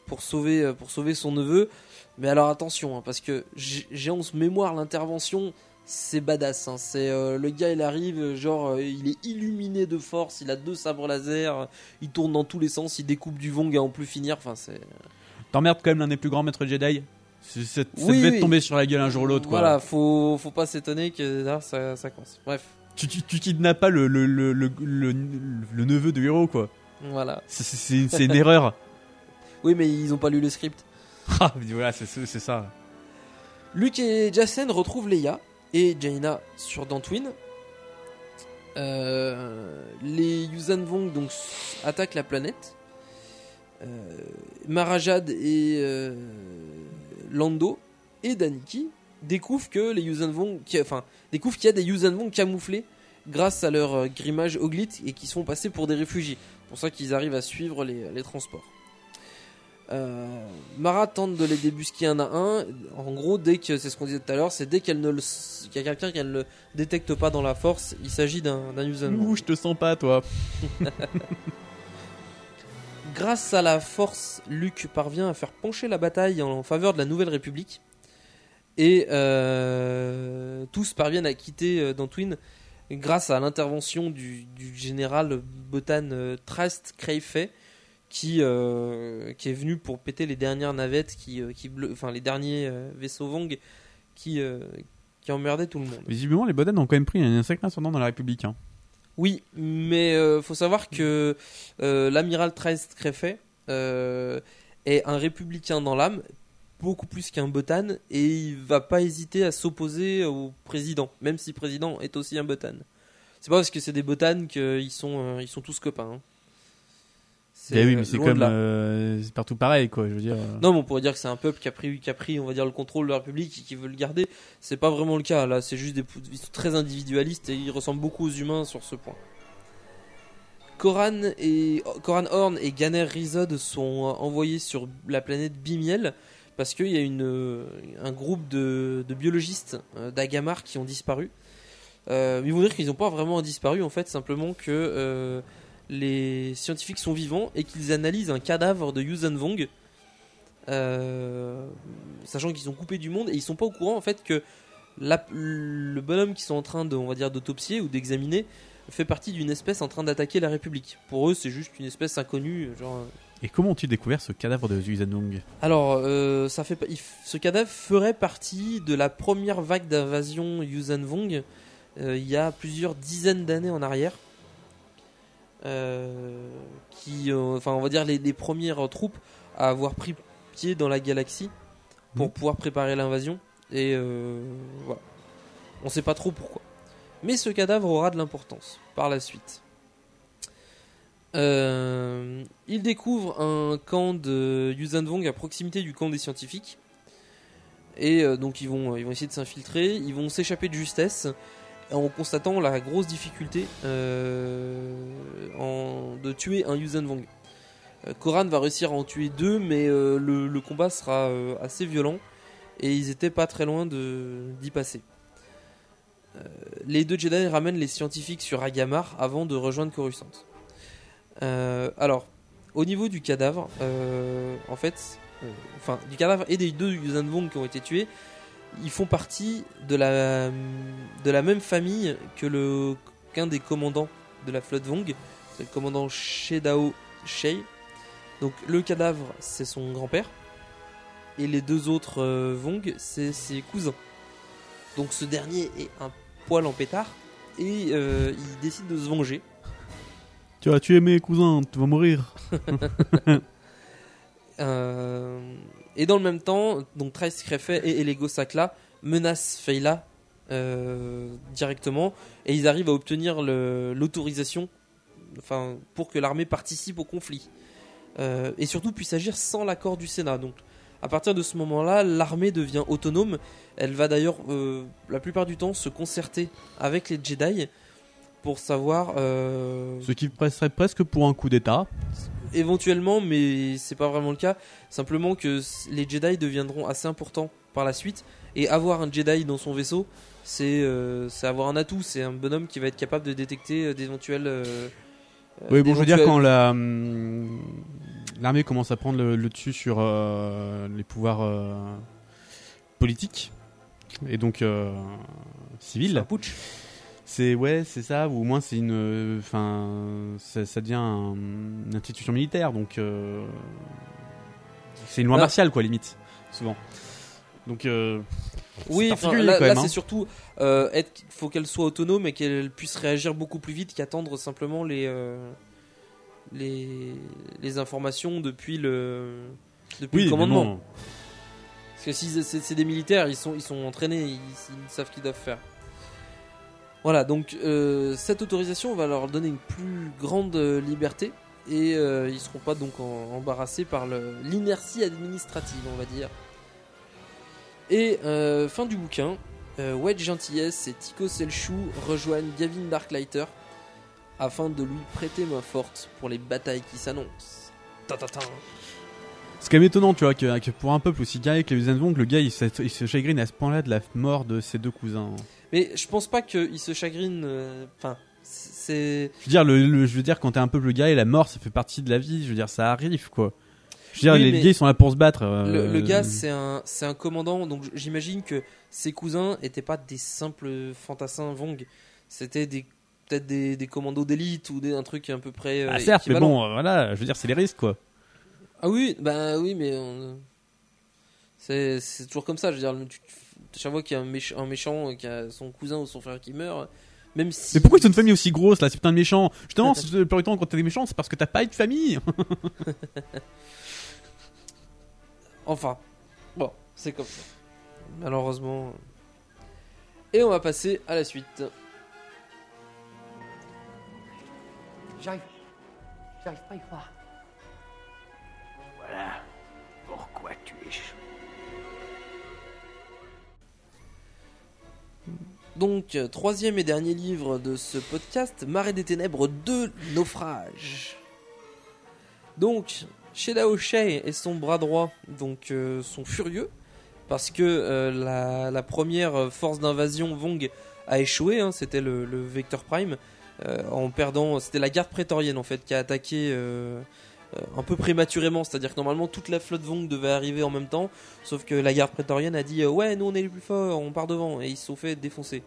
pour, sauver, pour sauver son neveu. Mais alors attention, hein, parce que j'ai j'ai en mémoire l'intervention, c'est badass. hein. C'est euh, le gars, il arrive, genre, euh, il est illuminé de force, il a deux sabres laser, il tourne dans tous les sens, il découpe du Vong à en plus finir. Enfin, c'est T'emmerdes quand même l'un des plus grands maîtres Jedi C'est- c'est- Ça devait oui. te tomber sur la gueule un jour ou l'autre, quoi. Voilà, faut, faut pas s'étonner que là, ça, ça commence. Bref, Tu, tu, tu kidnappes pas le, le, le, le, neveu du héros, quoi. voilà. C'est- C'est c'est- c'est une erreur. Oui, mais ils ont pas lu le script. Ah, voilà, c'est c'est ça. Luke et Jacen retrouvent Leia et Jaina sur Dantooine. Euh, les Yuuzhan Vong donc attaquent la planète. Euh, Marajad et euh, Lando et Daniki découvrent que les Yuuzhan Vong, qui- enfin découvrent qu'il y a des Yuuzhan Vong camouflés grâce à leur grimage Oglit et qui se font passer pour des réfugiés. C'est pour ça qu'ils arrivent à suivre les transports. Euh, Mara tente de les débusquer un à un. En gros, dès que c'est ce qu'on disait tout à l'heure, c'est dès qu'elle ne le, qu'il y a quelqu'un qu'elle ne détecte pas dans la force, il s'agit d'un Vong. Ouh, je te sens pas, toi. Grâce à la force, Luke parvient à faire pencher la bataille en faveur de la Nouvelle République. Et euh, tous parviennent à quitter euh, Dantooine grâce à l'intervention du, du général Botan euh, Trast Crayfay qui, euh, qui est venu pour péter les dernières navettes, qui, euh, qui bleu- enfin les derniers euh, vaisseaux Vong qui, euh, qui emmerdaient tout le monde. Visiblement, les Boden ont quand même pris un sacré ascendant dans la République. Hein. Oui, mais euh, faut savoir que l'amiral Trest Crefet euh, est un républicain dans l'âme, beaucoup plus qu'un botan, et il va pas hésiter à s'opposer au président, même si le président est aussi un botan. C'est pas parce que c'est des botanes qu'ils sont, ils sont tous copains. hein. Eh oui, mais c'est comme euh, c'est partout pareil, quoi. Je veux dire. euh. Non, mais on pourrait dire que c'est un peuple qui a pris, qui a pris, on va dire, le contrôle de la République et qui veut le garder. C'est pas vraiment le cas. Là, c'est juste des, ils sont très individualistes et ils ressemblent beaucoup aux humains sur ce point. Koran et Koran Horn et Ganer Rizod sont envoyés sur la planète Bimiel parce qu'il y a une, euh, un groupe de, de biologistes euh, d'Agamar qui ont disparu. Euh, ils vont dire qu'ils n'ont pas vraiment disparu en fait, simplement que euh, les scientifiques sont vivants et qu'ils analysent un cadavre de Yuuzhan Vong, euh, sachant qu'ils sont coupés du monde et ils sont pas au courant en fait que la- le bonhomme qu'ils sont en train de, on va dire, d'autopsier ou d'examiner fait partie d'une espèce en train d'attaquer la République. Pour eux, c'est juste une espèce inconnue, genre. euh, Et comment ont-ils découvert ce cadavre de Yuuzhanung alors, euh, ça fait, ce cadavre ferait partie de la première vague d'invasion Yuuzhan Vong euh, il y a plusieurs dizaines d'années en arrière. Euh, qui, euh, enfin, on va dire les, les premières troupes à avoir pris pied dans la galaxie pour Mhm. pouvoir préparer l'invasion. Et euh, voilà. On sait pas trop pourquoi. Mais ce cadavre aura de l'importance par la suite. Euh, il découvre un camp de Yuzanvong à proximité du camp des scientifiques. Et euh, donc ils vont, ils vont essayer de s'infiltrer, ils vont s'échapper de justesse en constatant la grosse difficulté euh, en- de tuer un Yuzanvong. Euh, Koran va réussir à en tuer deux, mais euh, le, combat sera assez violent et ils étaient pas très loin d'y passer. Les deux Jedi ramènent les scientifiques sur Agamar avant de rejoindre Coruscant. Alors, au niveau du cadavre, en fait, enfin, du cadavre et des deux Yuzanvong qui ont été tués, ils font partie de la, de la même famille que le qu'un des commandants de la flotte Vong, c'est le commandant Shedao Shei. Donc le cadavre, c'est son grand-père, et les deux autres euh, Vong, c'est ses cousins. Donc ce dernier est un poil en pétard, et euh, il décide de se venger. Tu as tué mes cousins, tu vas mourir. Euh, et dans le même temps, donc Trace Crefet et Elego Sakla menacent Feyla euh, directement et ils arrivent à obtenir l'autorisation enfin, pour que l'armée participe au conflit. Euh, et surtout puisse agir sans l'accord du Sénat. Donc à partir de ce moment-là, l'armée devient autonome. Elle va d'ailleurs euh, la plupart du temps se concerter avec les Jedi pour savoir euh, Ce qui serait presque pour un coup d'état. Éventuellement, mais c'est pas vraiment le cas. Simplement que les Jedi deviendront assez importants par la suite. Et avoir un Jedi dans son vaisseau, c'est euh, c'est avoir un atout. C'est un bonhomme qui va être capable de détecter euh, d'éventuels. euh, Oui, bon, je veux dire, quand la, hum, l'armée commence à prendre le, le dessus sur euh, les pouvoirs euh, politiques et donc euh, civils, un putsch. C'est ouais, c'est ça, ou au moins c'est une, enfin, ça, ça devient un- une institution militaire, donc euh, c'est une loi Là- martiale, quoi, limite, souvent. Donc, euh, Oui, enfin, là, même, c'est hein. surtout euh, être, faut qu'elle soit autonome et qu'elle puisse réagir beaucoup plus vite qu'attendre simplement les, euh, les les informations depuis le depuis oui, le commandement. Parce que si c'est c'est des militaires, ils sont, ils sont entraînés, ils, ils savent ce qu'ils doivent faire. Voilà, donc euh, cette autorisation va leur donner une plus grande euh, liberté et euh, ils seront pas donc embarrassés par l'inertie administrative, on va dire. Et euh, fin du bouquin, Wedge Gentillesse et Tico Selchou rejoignent Gavin Darklighter afin de lui prêter main forte pour les batailles qui s'annoncent. C'est quand même étonnant, tu vois, que, pour un peuple aussi guerrier que les Zenvong, le gars il se chagrine à ce point-là de la mort de ses deux cousins. Mais je pense pas qu'il se chagrine. euh, Enfin, c'est. Je veux dire, le, le- je veux dire, quand t'es un peuple guerrier, la mort ça fait partie de la vie. Je veux dire, ça arrive quoi. Je veux dire, Oui, les mais sont là pour se battre. euh, Le, gars, c'est un, c'est un commandant, donc j'imagine que ses cousins étaient pas des simples fantassins Vong. C'était des peut-être des, des commandos d'élite ou des, un truc à peu près. euh, Ah, certes, mais équivalent. bon, euh, voilà, je veux dire, c'est les risques quoi. Ah oui, bah oui, mais on- c'est c'est toujours comme ça. Je veux dire, tu- chaque fois qu'il y a un, méch- un méchant euh, qui a son cousin ou son frère qui meurt, même si. Mais pourquoi ils ont une famille aussi grosse là, ces putains de méchants? Justement, c'est le plus du temps quand t'es des méchants, c'est parce que t'as pas eu de famille. Enfin, bon, c'est comme ça. Malheureusement. Et on va passer à la suite. J'arrive. J'arrive pas à y croire. Voilà pourquoi tu es chaud. Donc, euh, troisième et dernier livre de ce podcast, Marée des Ténèbres 2, Naufrage. Donc, Shedao Shei et son bras droit euh, sont furieux parce que euh, la, première force d'invasion Vong a échoué, hein, c'était le, Vector Prime, en perdant, c'était la garde prétorienne en fait qui a attaqué un peu prématurément, c'est-à-dire que normalement toute la flotte Vong devait arriver en même temps, sauf que la garde prétorienne a dit euh, ouais nous on est les plus forts, on part devant, et ils se sont fait défoncer.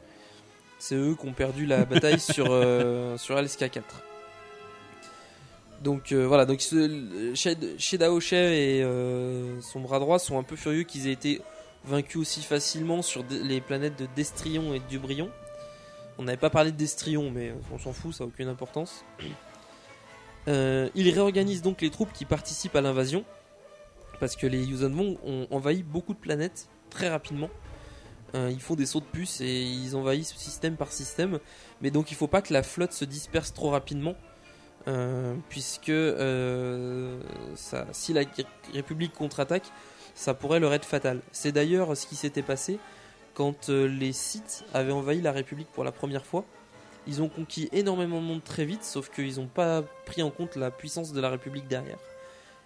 C'est eux qui ont perdu la bataille sur, euh, sur LSK4. Donc euh, voilà, donc ce, Shed- Shedao et euh, son bras droit sont un peu furieux qu'ils aient été vaincus aussi facilement sur les planètes de Destrion et de Dubrion. On n'avait pas parlé de Destrion, mais on s'en fout, ça n'a aucune importance. Euh, ils réorganisent donc les troupes qui participent à l'invasion. Parce que les Yuuzhan ont envahi beaucoup de planètes très rapidement. Euh, ils font des sauts de puce et ils envahissent système par système. Mais donc il faut pas que la flotte se disperse trop rapidement. euh, puisque si la République contre-attaque, ça pourrait leur être fatal. C'est d'ailleurs ce qui s'était passé quand les Sith avaient envahi la République pour la première fois. Ils ont conquis énormément de monde très vite, sauf qu'ils n'ont pas pris en compte la puissance de la République derrière.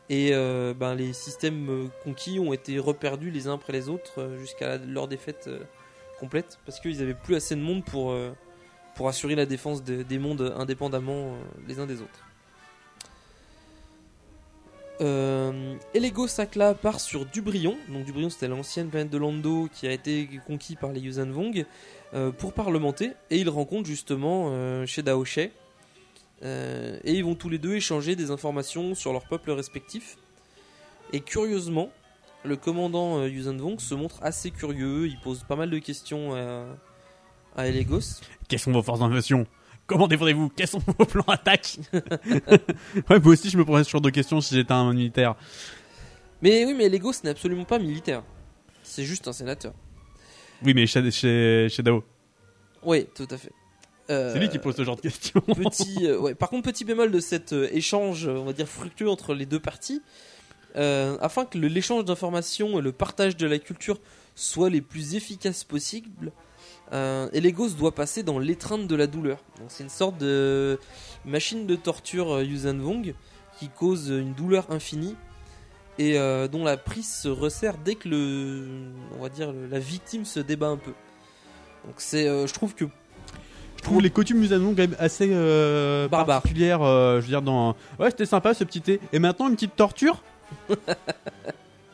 Et euh, ben, les systèmes euh, conquis ont été reperdus les uns après les autres euh, jusqu'à leur défaite complète, parce qu'ils n'avaient plus assez de monde pour, pour assurer la défense de- des mondes indépendamment les uns des autres. Euh, Elego Sakla part sur Dubrion. Donc Dubrion c'était l'ancienne planète de Lando qui a été conquis par les Yuuzhan Vong pour parlementer et ils rencontrent justement euh, chez Daoshe Euh, et ils vont tous les deux échanger des informations sur leurs peuples respectifs. Et curieusement, le commandant euh, Yuuzhan Vong se montre assez curieux. Il pose pas mal de questions à, à Elegos. Quelles sont vos forces d'invasion? Comment défendez-vous? Quels sont vos plans d'attaque? Ouais, moi aussi je me posais ce genre de questions si j'étais un militaire. Mais oui, mais Elegos n'est absolument pas militaire. C'est juste un sénateur. Oui, mais chez, chez, chez Dao. Oui, tout à fait. Euh, C'est lui qui pose ce genre de questions. petit, euh, ouais. Par contre, petit bémol de cet euh, échange, on va dire fructueux entre les deux parties, afin que l'échange d'informations et le partage de la culture soient les plus efficaces possibles, Elegos doit passer dans l'étreinte de la douleur. Donc, C'est une sorte de machine de torture Yuuzhan Vong qui cause une douleur infinie et euh, dont la prise se resserre dès que le, on va dire, la victime se débat un peu. Donc c'est, euh, je trouve que Je trouve les coutumes musulmanes quand même assez euh, particulières. euh, je veux dire, dans. Ouais, c'était sympa ce petit thé. Et maintenant, une petite torture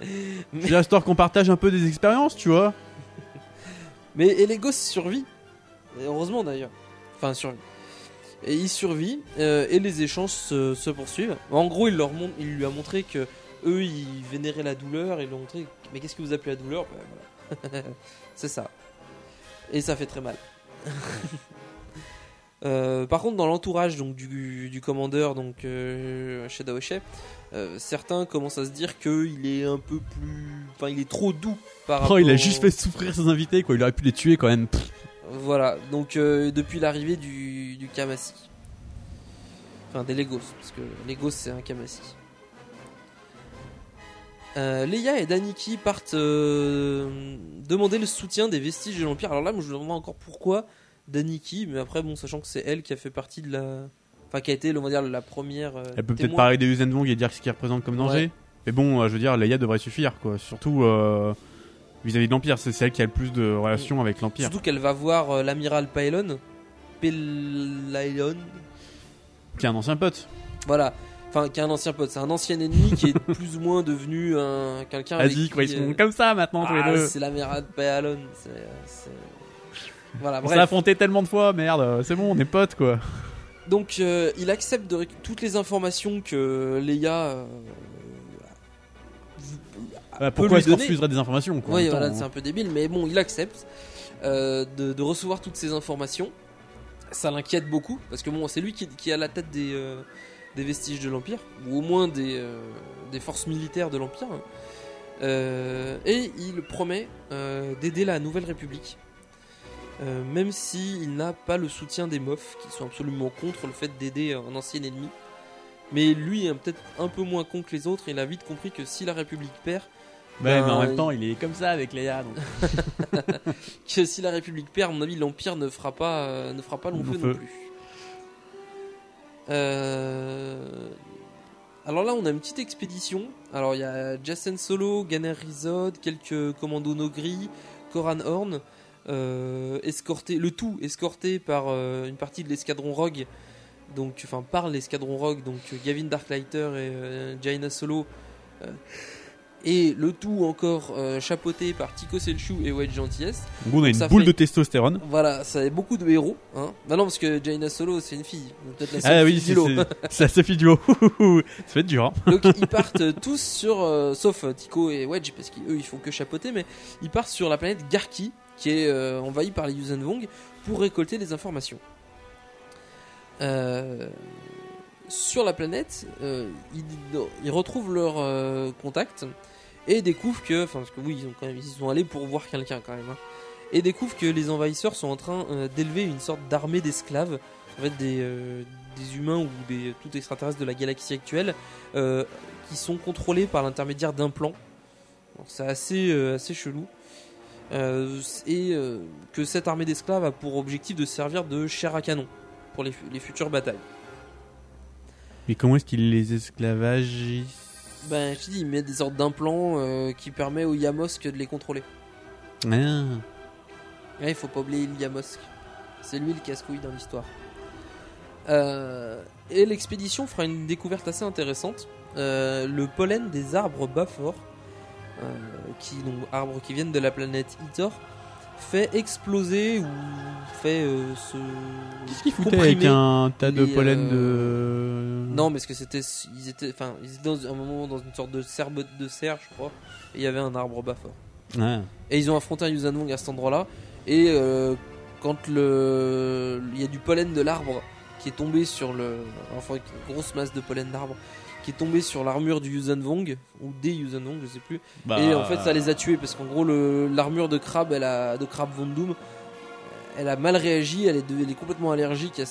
Je veux dire, histoire qu'on partage un peu des expériences, tu vois. Mais Elegos survit. Et heureusement d'ailleurs. Enfin, survit. Et il survit euh, et les échanges se, se poursuivent. En gros, il, leur il lui a montré que eux, ils vénéraient la douleur et ils lui ont montré Mais qu'est-ce que vous appelez la douleur? Ben, voilà. C'est ça. Et ça fait très mal. Euh, par contre, dans l'entourage donc du, du commandeur donc euh, Shadow euh, certains commencent à se dire qu'il est un peu plus, enfin, il est trop doux par rapport. Oh, il a juste fait souffrir ses invités, quoi. Il aurait pu les tuer quand même. Voilà, donc euh, depuis l'arrivée du, du Kamasi. Enfin, des Legos, parce que Legos c'est un Kamasi. Euh, Leia et Daniki partent euh, demander le soutien des vestiges de l'Empire. Alors là, moi je me demande encore pourquoi Daniki, mais après, bon, sachant que c'est elle qui a fait partie de la. Enfin, qui a été, on va dire, la première. euh, Elle peut peut-être parler des Usain Vong et dire ce qu'ils représentent comme danger. Ouais. Mais bon, je veux dire, Leia devrait suffire, quoi. Surtout vis-à-vis de l'Empire. C'est c'est elle qui a le plus de relations avec l'Empire. Surtout qu'elle va voir l'amiral Pylon. Pylon. Qui est un ancien pote. Voilà. Enfin, qui est un ancien pote. C'est un ancien ennemi qui est plus ou moins devenu un quelqu'un avec Vas-y, quoi. Ils sont euh, comme ça maintenant, tous ah, les deux. C'est l'amiral Pylon. C'est. c'est- Voilà, On s'est affronté tellement de fois, merde. C'est bon, on est potes, quoi. Donc, euh, il accepte de toutes les informations que Leia. euh, Bah, pourquoi est-ce qu'on refuserait des informations, quoi Oui, voilà, hein. c'est un peu débile, mais bon, il accepte euh, de, de recevoir toutes ces informations. Ça l'inquiète beaucoup, parce que bon, c'est lui qui, qui est à la tête des, euh, des vestiges de l'Empire, ou au moins des, euh, des forces militaires de l'Empire. hein. Euh, et il promet euh, d'aider la Nouvelle République, euh, même s'il n'a pas le soutien des MOF, qui sont absolument contre le fait d'aider un ancien ennemi. Mais lui est peut-être un peu moins con que les autres, et il a vite compris que si la République perd, Ouais, mais en ben, même temps, il est comme ça avec Leia. Donc... que si la République perd, à mon avis, l'Empire ne fera pas, euh, ne fera pas long Long feu feu. non plus. Euh, Alors là, on a une petite expédition. Alors il y a Jacen Solo, Ganner Rizod, quelques commandos Nogri, Koran Horn, euh, escorté, le tout escorté par euh, une partie de l'escadron Rogue. Donc, enfin, par l'escadron Rogue, donc Gavin Darklighter et Jaina Solo. Euh, et le tout encore euh, chapeauté par Tico Selchou et Wedge Gentillesse. En gros, on a une Ça boule fait- de testostérone. Voilà, ça a beaucoup de héros. Hein. Bah non, parce que Jaina Solo, c'est une fille. Donc Peut-être la seule Ah fille oui, du c'est lot. c'est- c'est la Sophie Duo. Ça va être dur, hein. Donc ils partent tous sur, euh, sauf euh, Tico et Wedge, parce qu'eux ils font que chapeauter, mais ils partent sur la planète Garki, qui est euh, envahie par les Yuuzhan Vong, pour récolter des informations. Euh, sur la planète, euh, ils, retrouvent leur euh, contact et découvrent que, enfin parce que oui, ils ont quand même, ils sont allés pour voir quelqu'un quand même, hein, et découvrent que les envahisseurs sont en train euh, d'élever une sorte d'armée d'esclaves, en fait des, humains ou des tout extraterrestres de la galaxie actuelle, qui sont contrôlés par l'intermédiaire d'implants. Donc, C'est assez assez chelou. Et que cette armée d'esclaves a pour objectif de servir de chair à canon pour les futures batailles. Mais comment est-ce qu'ils les esclavagisent Ben, je te dis, il met des sortes d'implants euh, qui permet au Yamosk de les contrôler. Ah. Ouais, il faut pas oublier le Yamosk. C'est lui le casse-couille dans l'histoire. Euh, et l'expédition fera une découverte assez intéressante. Euh, le pollen des arbres Bafor, qui, donc, arbres qui viennent de la planète Itor, fait exploser ou fait euh, se. Qu'est-ce qu'ils foutaient avec un tas de les, pollen euh, de. Non, parce que c'était, ils étaient, enfin, ils étaient dans un moment dans une sorte de serbe de serre, je crois. Et il y avait un arbre Bafor. Ouais. Et ils ont affronté un Yuuzhan à cet endroit-là. Et euh, quand le, il y a du pollen de l'arbre qui est tombé sur le, enfin une grosse masse de pollen d'arbre qui est tombé sur l'armure du Yuuzhan Vong ou des Yuuzhan Vong, je sais plus. Bah, Et en fait, ça les a tués parce qu'en gros, l'armure de crabe, elle a, de crabe Von Doom, elle a mal réagi. Elle est, elle est complètement allergique à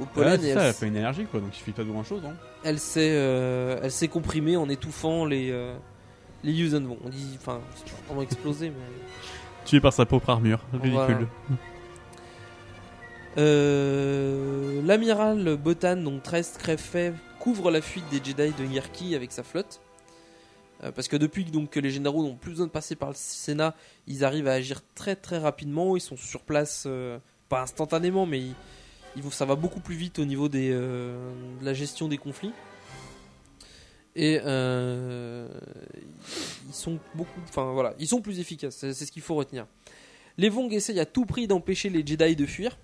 au pollen. et ça, elle, elle fait une allergie quoi, donc il suffit pas de grand chose. Hein. elle s'est euh, elle s'est comprimée en étouffant les euh, les Yuuzhan Vong. On dit, enfin, c'est pas vraiment explosé, mais. Tué par sa propre armure, ridicule. Voilà. Euh, L'amiral Botan, donc Trest Crève couvre la fuite des Jedi de Yerki avec sa flotte. Euh, parce que depuis donc, que les généraux n'ont plus besoin de passer par le Sénat, ils arrivent à agir très très rapidement. Ils sont sur place, euh, pas instantanément, mais ça va beaucoup plus vite au niveau de la gestion des conflits. Et ils sont beaucoup, enfin voilà, ils sont plus efficaces. C'est ce qu'il faut retenir. Les Vong essayent à tout prix d'empêcher les Jedi de fuir,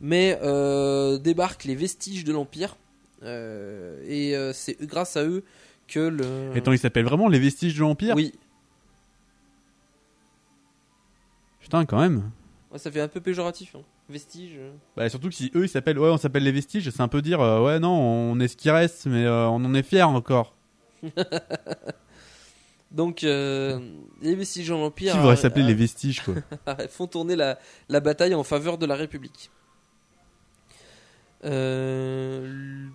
mais euh, débarquent les vestiges de l'Empire. euh, et euh, c'est grâce à eux que le. Attends, il s'appelle vraiment les vestiges de l'Empire? Oui, Putain, quand même. Ouais, ça fait un peu péjoratif. hein. Vestiges. Bah, surtout que si eux ils s'appellent, ouais, on s'appelle les vestiges, c'est un peu dire, euh, ouais, non, on est ce qui reste, mais euh, on en est fiers encore. Donc, euh, les vestiges de l'Empire. Qui voudrait s'appeler les vestiges, quoi? font tourner la, la bataille en faveur de la République. Euh, Lu-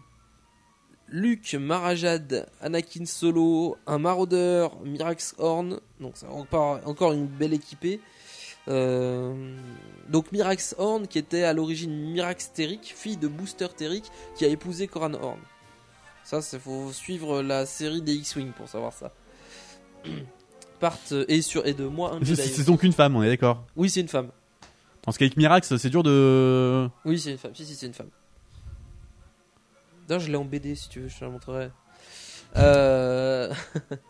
Luke, Marajad, Anakin Solo, un maraudeur, Mirax Horn, donc c'est encore, encore une belle équipée. Euh, donc Mirax Horn qui était à l'origine Mirax Terrik, fille de Booster Terrik qui a épousé Coran Horn. Ça, il faut suivre la série des X-Wing pour savoir ça. Partent et sur et de moi c'est donc une femme, on est d'accord? Oui, c'est une femme. Parce qu'avec Mirax, c'est dur de. Oui, c'est une femme. Si, si, c'est une femme. D'ailleurs, je l'ai en BD si tu veux, je te la montrerai. Euh...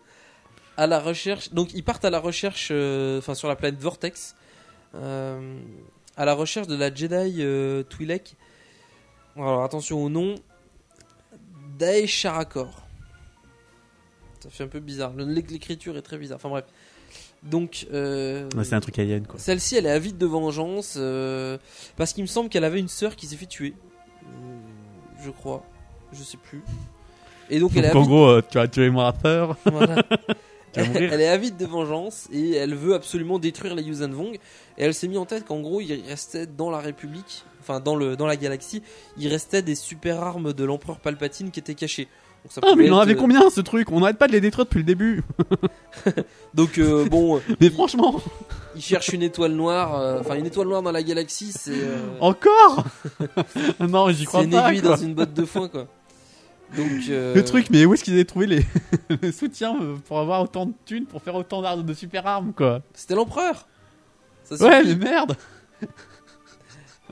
à la recherche. Donc, ils partent à la recherche, euh, enfin, sur la planète Vortex, euh, à la recherche de la Jedi Twi'lek. Alors, attention au nom. Dae Sharakor. Ça fait un peu bizarre. L'écriture est très bizarre. Enfin, bref. Donc, euh, Ouais, c'est un truc alien, quoi. celle-ci, elle est avide de vengeance euh, parce qu'il me semble qu'elle avait une sœur qui s'est fait tuer. Je crois. Je sais plus. Et donc, elle est Donc en avide, gros, euh, tu as tué mon rappeur. voilà. Elle est avide de vengeance et elle veut absolument détruire les Yuuzhan Vong. Et elle s'est mis en tête qu'en gros, il restait dans la République, enfin dans, le, dans la galaxie, il restait des super armes de l'empereur Palpatine qui étaient cachées. Donc, ça Ah, mais il en avait euh, combien ce truc? On n'arrête pas de les détruire depuis le début. Donc, euh, bon, Mais franchement, il cherche une étoile noire. euh, Enfin, une étoile noire dans la galaxie, c'est. euh, encore? Non, j'y C'est crois une pas. aiguille quoi. dans une botte de foin, quoi. Donc, euh, Le truc, mais où est-ce qu'ils avaient trouvé les... le soutien pour avoir autant de thunes pour faire autant d'armes de super armes, quoi? C'était l'empereur. Ouais, mais merde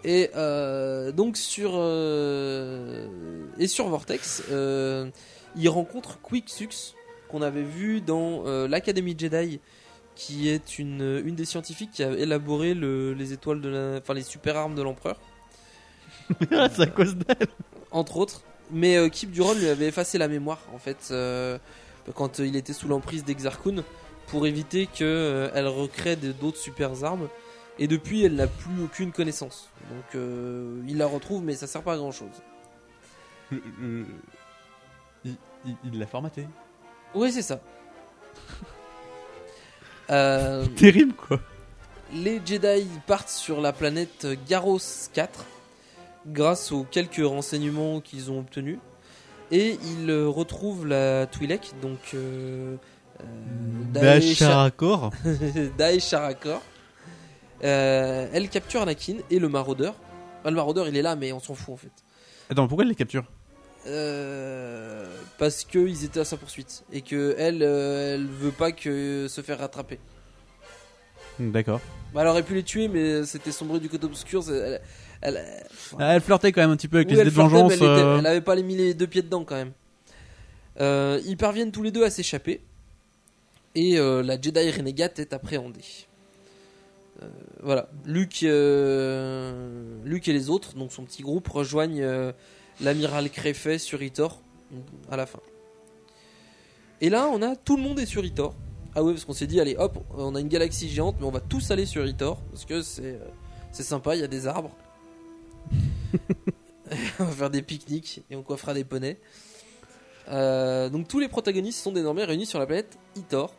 Et euh, donc sur euh, et sur Vortex, euh, il rencontre Quicksux qu'on avait vu dans l'Académie Jedi, qui est une une des scientifiques qui a élaboré le- les étoiles de la, enfin les super armes de l'empereur, C'est à cause d'elle. entre autres. Mais euh, Kip Duron lui avait effacé la mémoire en fait euh, quand euh, il était sous l'emprise d'Exarchun pour éviter que euh, elle recrée d'autres super armes. Et depuis, elle n'a plus aucune connaissance. Donc, il la retrouve, mais ça sert pas à grand chose. Il l'a formaté. Oui, c'est ça. Terrible quoi. les Jedi partent sur la planète Garros 4 grâce aux quelques renseignements qu'ils ont obtenus et ils euh, retrouvent la Twi'lek donc euh, euh, Daesh-. Daesh Sharakor. Euh, elle capture Anakin et le maraudeur. Ah, le maraudeur il est là mais on s'en fout en fait. Attends, pourquoi elle les capture? Euh, parce qu'ils étaient à sa poursuite et que elle, euh, elle veut pas que se faire rattraper. D'accord. Bah, elle aurait pu les tuer, mais c'était sombré du côté obscur. Elle, elle, Ah, elle flirtait quand même un petit peu avec oui, les idées de vengeance. mais elle, était- euh, elle avait pas les mis les deux pieds dedans quand même. Euh, ils parviennent tous les deux à s'échapper et euh, la Jedi Renegade est appréhendée. Euh, voilà, Luke, euh, Luke et les autres, donc son petit groupe, rejoignent euh, l'amiral Crefet sur Itor à la fin. Et là, on a tout le monde est sur Itor. Ah ouais, parce qu'on s'est dit, allez hop, on a une galaxie géante, mais on va tous aller sur Itor parce que c'est euh, c'est sympa, il y a des arbres. on va faire des pique-niques et on coiffera des poneys. Euh, donc tous les protagonistes sont désormais réunis sur la planète Itor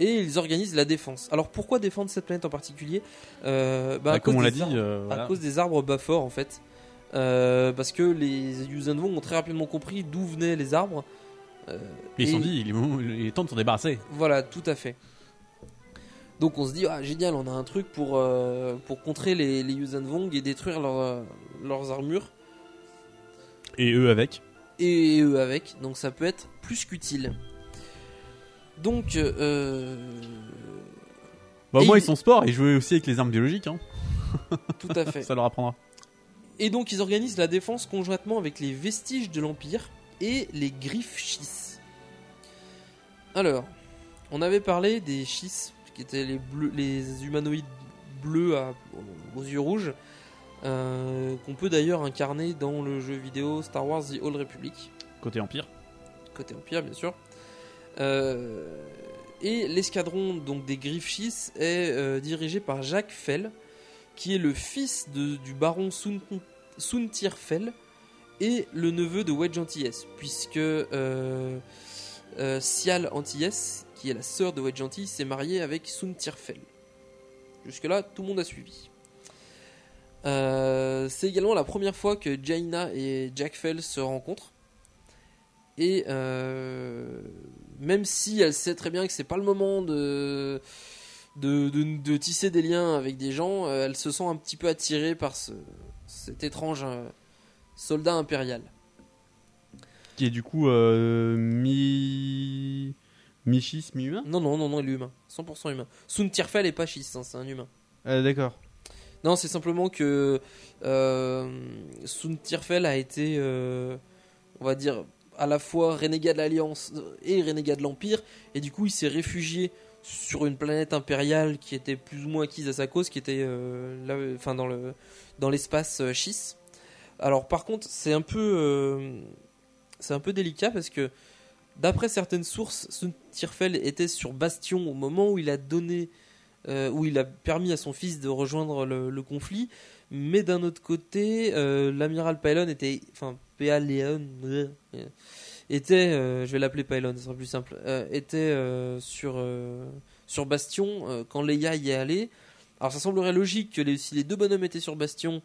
et ils organisent la défense. Alors pourquoi défendre cette planète en particulier? Euh, bah, bah, comme on l'a dit, arbres- euh, à cause des arbres Bafor en fait. Euh, parce que les Yuuzhan Vong ont très rapidement compris d'où venaient les arbres. Ils se sont dit, il est, il est temps de s'en débarrasser. Voilà, tout à fait. Donc on se dit, ah génial, on a un truc pour, euh, pour contrer les, les Yuuzhan Vong et détruire leur, euh, leurs armures. Et eux avec. et eux avec, donc ça peut être plus qu'utile. Donc, euh, Bah, Et moi, il- ils sont sport, ils jouaient aussi avec les armes biologiques. Hein. tout à fait. Ça leur apprendra. Et donc ils organisent la défense conjointement avec les vestiges de l'Empire et les griffes Chiss. Alors, on avait parlé des Chiss, qui étaient les, bleus, les humanoïdes bleus à- aux yeux rouges, euh, qu'on peut d'ailleurs incarner dans le jeu vidéo Star Wars The Old Republic. Côté Empire. côté Empire bien sûr. Euh, et l'escadron donc des Griffes Schiss est euh, dirigé par Jacques Fell, qui est le fils de- du baron Sun, Suntir Fell et le neveu de Wedge Antilles, puisque Sial Antilles, qui est la sœur de Wedge Antilles, s'est mariée avec Suntir Fell. Jusque-là, tout le monde a suivi. Euh, c'est également la première fois que Jaina et Jack Fell se rencontrent. Et euh, même si elle sait très bien que c'est pas le moment de, de, tisser des liens avec des gens, euh, elle se sent un petit peu attirée par ce, cet étrange soldat impérial. Qui est du coup. Mi-schis, mi-humain Non, non, non, non, il est humain. 100% humain. Sun Tirfel est pas schiste, hein, c'est un humain. Ah, D'accord. Non, c'est simplement que euh, Sun Tirfel a été, euh, on va dire, à la fois renégat de l'Alliance et renégat de l'Empire, et du coup il s'est réfugié sur une planète impériale qui était plus ou moins acquise à sa cause, qui était euh, là, enfin dans le dans l'espace euh, Schiss. Alors par contre, c'est un peu euh, c'est un peu délicat parce que d'après certaines sources, Sun Tirfel était sur Bastion au moment où il a donné euh, où il a permis à son fils de rejoindre le, conflit. Mais d'un autre côté, euh, l'amiral Pylon était, enfin euh, était, je vais l'appeler Pylon, ce sera plus simple, était sur sur Bastion quand Leia y est allée. Alors ça semblerait logique que si les deux bonhommes étaient sur Bastion,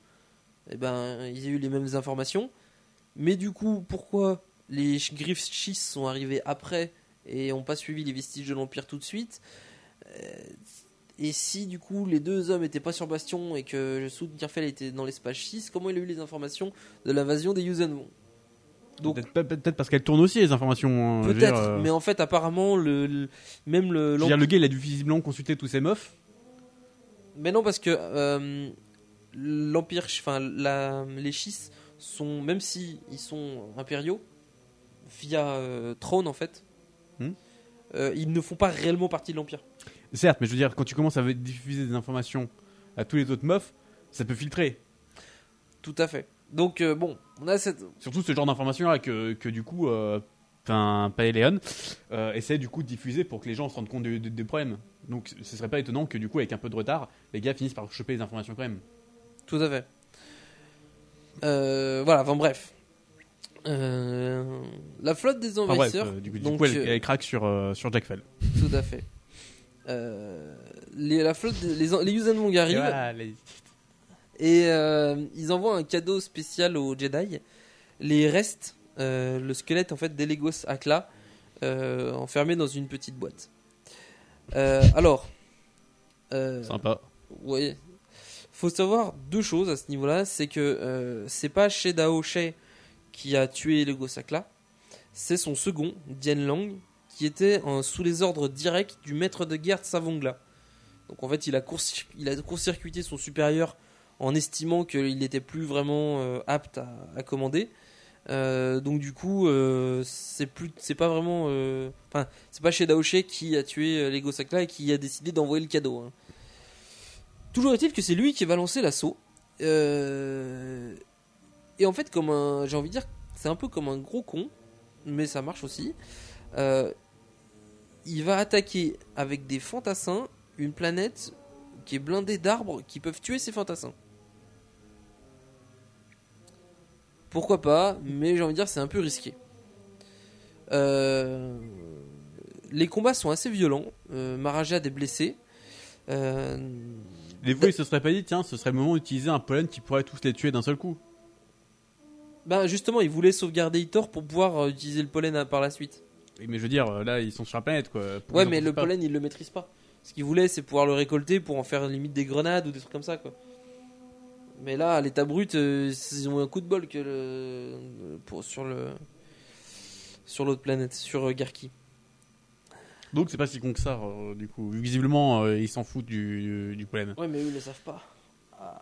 eh ben ils aient eu les mêmes informations. Mais du coup, pourquoi les Griffs Schiss sont arrivés après et n'ont pas suivi les vestiges de l'Empire tout de suite Euh, et si du coup les deux hommes étaient pas sur Bastion et que Soud Tirfel était dans l'espace 6, comment il a eu les informations de l'invasion des Yuuzhan Donc Peut-être peut- peut-être parce qu'elle tourne aussi les informations. hein, peut-être, euh, mais en fait apparemment le, le- même le, je veux dire, le gars, il a dû visiblement consulter tous ses meufs. mais non parce que euh, l'empire, enfin les Schiss sont même si ils sont impériaux via euh, trône en fait, Hmm. euh, ils ne font pas réellement partie de l'empire. Certes, mais je veux dire, quand tu commences à diffuser des informations à tous les autres meufs, ça peut filtrer. Tout à fait. Donc euh, bon, on a cette Surtout ce genre d'informations-là que, que du coup, euh, Paeléon euh, essaie du coup de diffuser pour que les gens se rendent compte des des problèmes. Donc ce serait pas étonnant que du coup, avec un peu de retard, les gars finissent par choper les informations quand même. Tout à fait. Euh, voilà, enfin bref. Euh, la flotte des Enfin, bref, envahisseurs. euh, du coup, du donc, coup, elle, euh, elle craque sur, euh, sur Jack Fell. Tout à fait. Euh, les, la flotte, des- les, les Yuuzhan Vong arrivent Et voilà, les- et euh, ils envoient un cadeau spécial aux Jedi. Les restes, euh, le squelette en fait d'Elegos Akla, euh, enfermé dans une petite boîte. Euh, alors, euh, Sympa. Ouais. Faut savoir deux choses à ce niveau-là, c'est que euh, c'est pas Shedao She qui a tué le Gosakla, c'est son second, Dian Lang, qui était sous les ordres directs du maître de guerre Savongla. Donc en fait, il a, court-circuité son supérieur en estimant qu'il n'était plus vraiment euh, apte à, commander. Euh, donc du coup, euh, c'est pas vraiment, euh, enfin, c'est pas She qui a tué les Gosakla et qui a décidé d'envoyer le cadeau. hein. Toujours est-il que c'est lui qui va lancer l'assaut. Et en fait, comme un, j'ai envie de dire, c'est un peu comme un gros con, mais ça marche aussi. Euh, Il va attaquer avec des fantassins une planète qui est blindée d'arbres qui peuvent tuer ces fantassins. Pourquoi pas, mais j'ai envie de dire c'est un peu risqué. Euh, Les combats sont assez violents. Euh, Marajad est blessé. Euh, Les fois, ils se seraient pas dit, tiens, ce serait le moment d'utiliser un pollen qui pourrait tous les tuer d'un seul coup. Bah justement, il voulait sauvegarder Itor pour pouvoir euh, utiliser le pollen à- par la suite. Oui, Mais je veux dire, euh, là, ils sont sur la planète, quoi. Pourquoi Ouais, ils mais le pas pollen, il le maîtrise pas. Ce qu'il voulait, c'est pouvoir le récolter pour en faire limite des grenades ou des trucs comme ça, quoi. Mais là, à l'état brut, euh, ils ont eu un coup de bol que le... pour, sur le sur l'autre planète, sur euh, Garki. Donc, c'est pas si con que ça, euh, du coup. Visiblement, euh, ils s'en foutent du, du pollen. Ouais, mais eux, ils le savent pas. Ah.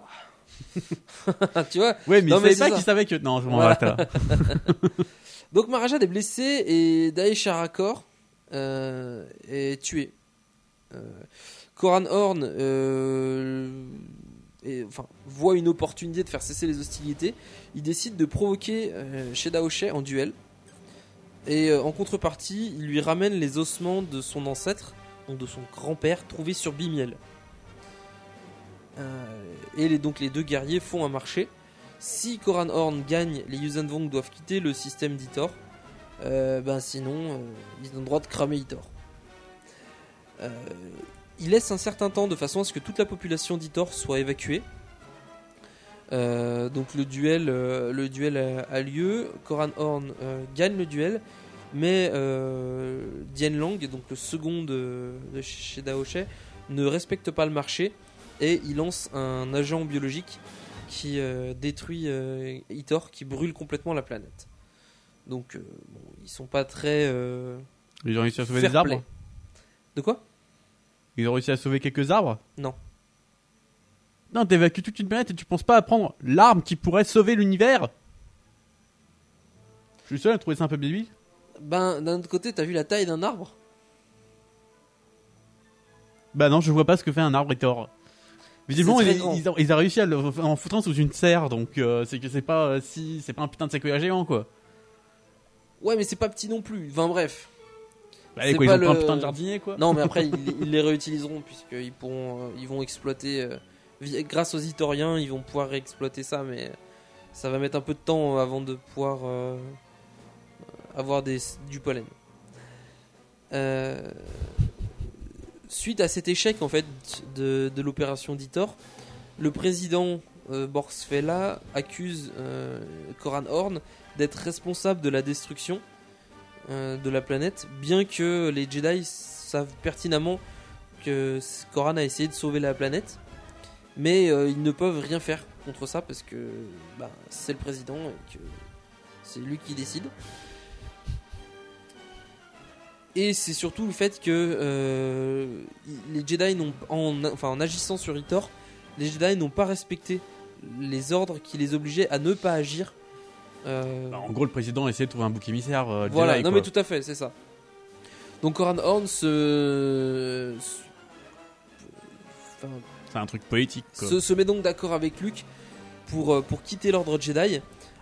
tu vois Ouais, mais Non, ils mais savaient c'est pas ça. qu'ils savaient que. Non, je m'en Voilà. arrête là. Donc Marajad est blessé et Daesh Arakor euh, est tué. Euh, Koran Horn euh, enfin, voit une opportunité de faire cesser les hostilités. Il décide de provoquer euh, Sheda Oshe en duel. Et en contrepartie, il lui ramène les ossements de son ancêtre, donc de son grand-père, trouvé sur Bimiel. Euh, et donc les deux guerriers font un marché. Si Koran Horn gagne, les Yuuzhan Vong doivent quitter le système d'Itor. Euh, ben sinon, euh, ils ont le droit de cramer Itor. Il laisse un certain temps de façon à ce que toute la population d'Itor soit évacuée. Donc le duel, le duel a, lieu. Koran Horn gagne le duel, mais Dian Lang, donc le second de, de Sheda Oshe, ne respecte pas le marché et il lance un agent biologique qui euh, détruit euh, Itor, qui brûle complètement la planète. Donc, euh, bon, ils sont pas très. Ils ont réussi à sauver des arbres play. De quoi? Ils ont réussi à sauver quelques arbres? Non. Non, t'évacues toute une planète et tu penses pas à prendre l'arme qui pourrait sauver l'univers? Je suis seul à trouver ça un peu baby. Ben, d'un autre côté, t'as vu la taille d'un arbre? Bah non, je vois pas ce que fait un arbre et tort. Visiblement, ils, ils ont, ils ont réussi à le en foutre un sous une serre, donc euh, c'est que c'est pas euh, si c'est pas un putain de séquoia géant quoi. Ouais, mais c'est pas petit non plus. Enfin, bref. Bah, C'est quoi, ils pas un putain de jardinier quoi. Non, mais après, ils, ils les réutiliseront, puisqu'ils pourront, euh, ils vont exploiter. grâce aux Itoriens, ils vont pouvoir réexploiter ça, mais ça va mettre un peu de temps avant de pouvoir avoir des, du pollen. Euh, suite à cet échec en fait de, de l'opération d'Itor, le président euh, accuse euh, Koran Horn d'être responsable de la destruction euh, de la planète, bien que les Jedi savent pertinemment que Koran a essayé de sauver la planète, mais euh, ils ne peuvent rien faire contre ça parce que bah, c'est le président et que c'est lui qui décide. Et c'est surtout le fait que euh, les Jedi n'ont en, enfin, en agissant sur Itor, les Jedi n'ont pas respecté les ordres qui les obligeaient à ne pas agir. euh, Bah, en gros, le président a essayé de trouver un bouc émissaire. euh, voilà, Jedi, non quoi. mais tout à fait, c'est ça. Donc Koran Horn se... enfin, C'est un truc politique quoi. se, se met donc d'accord avec Luke pour, pour quitter l'ordre Jedi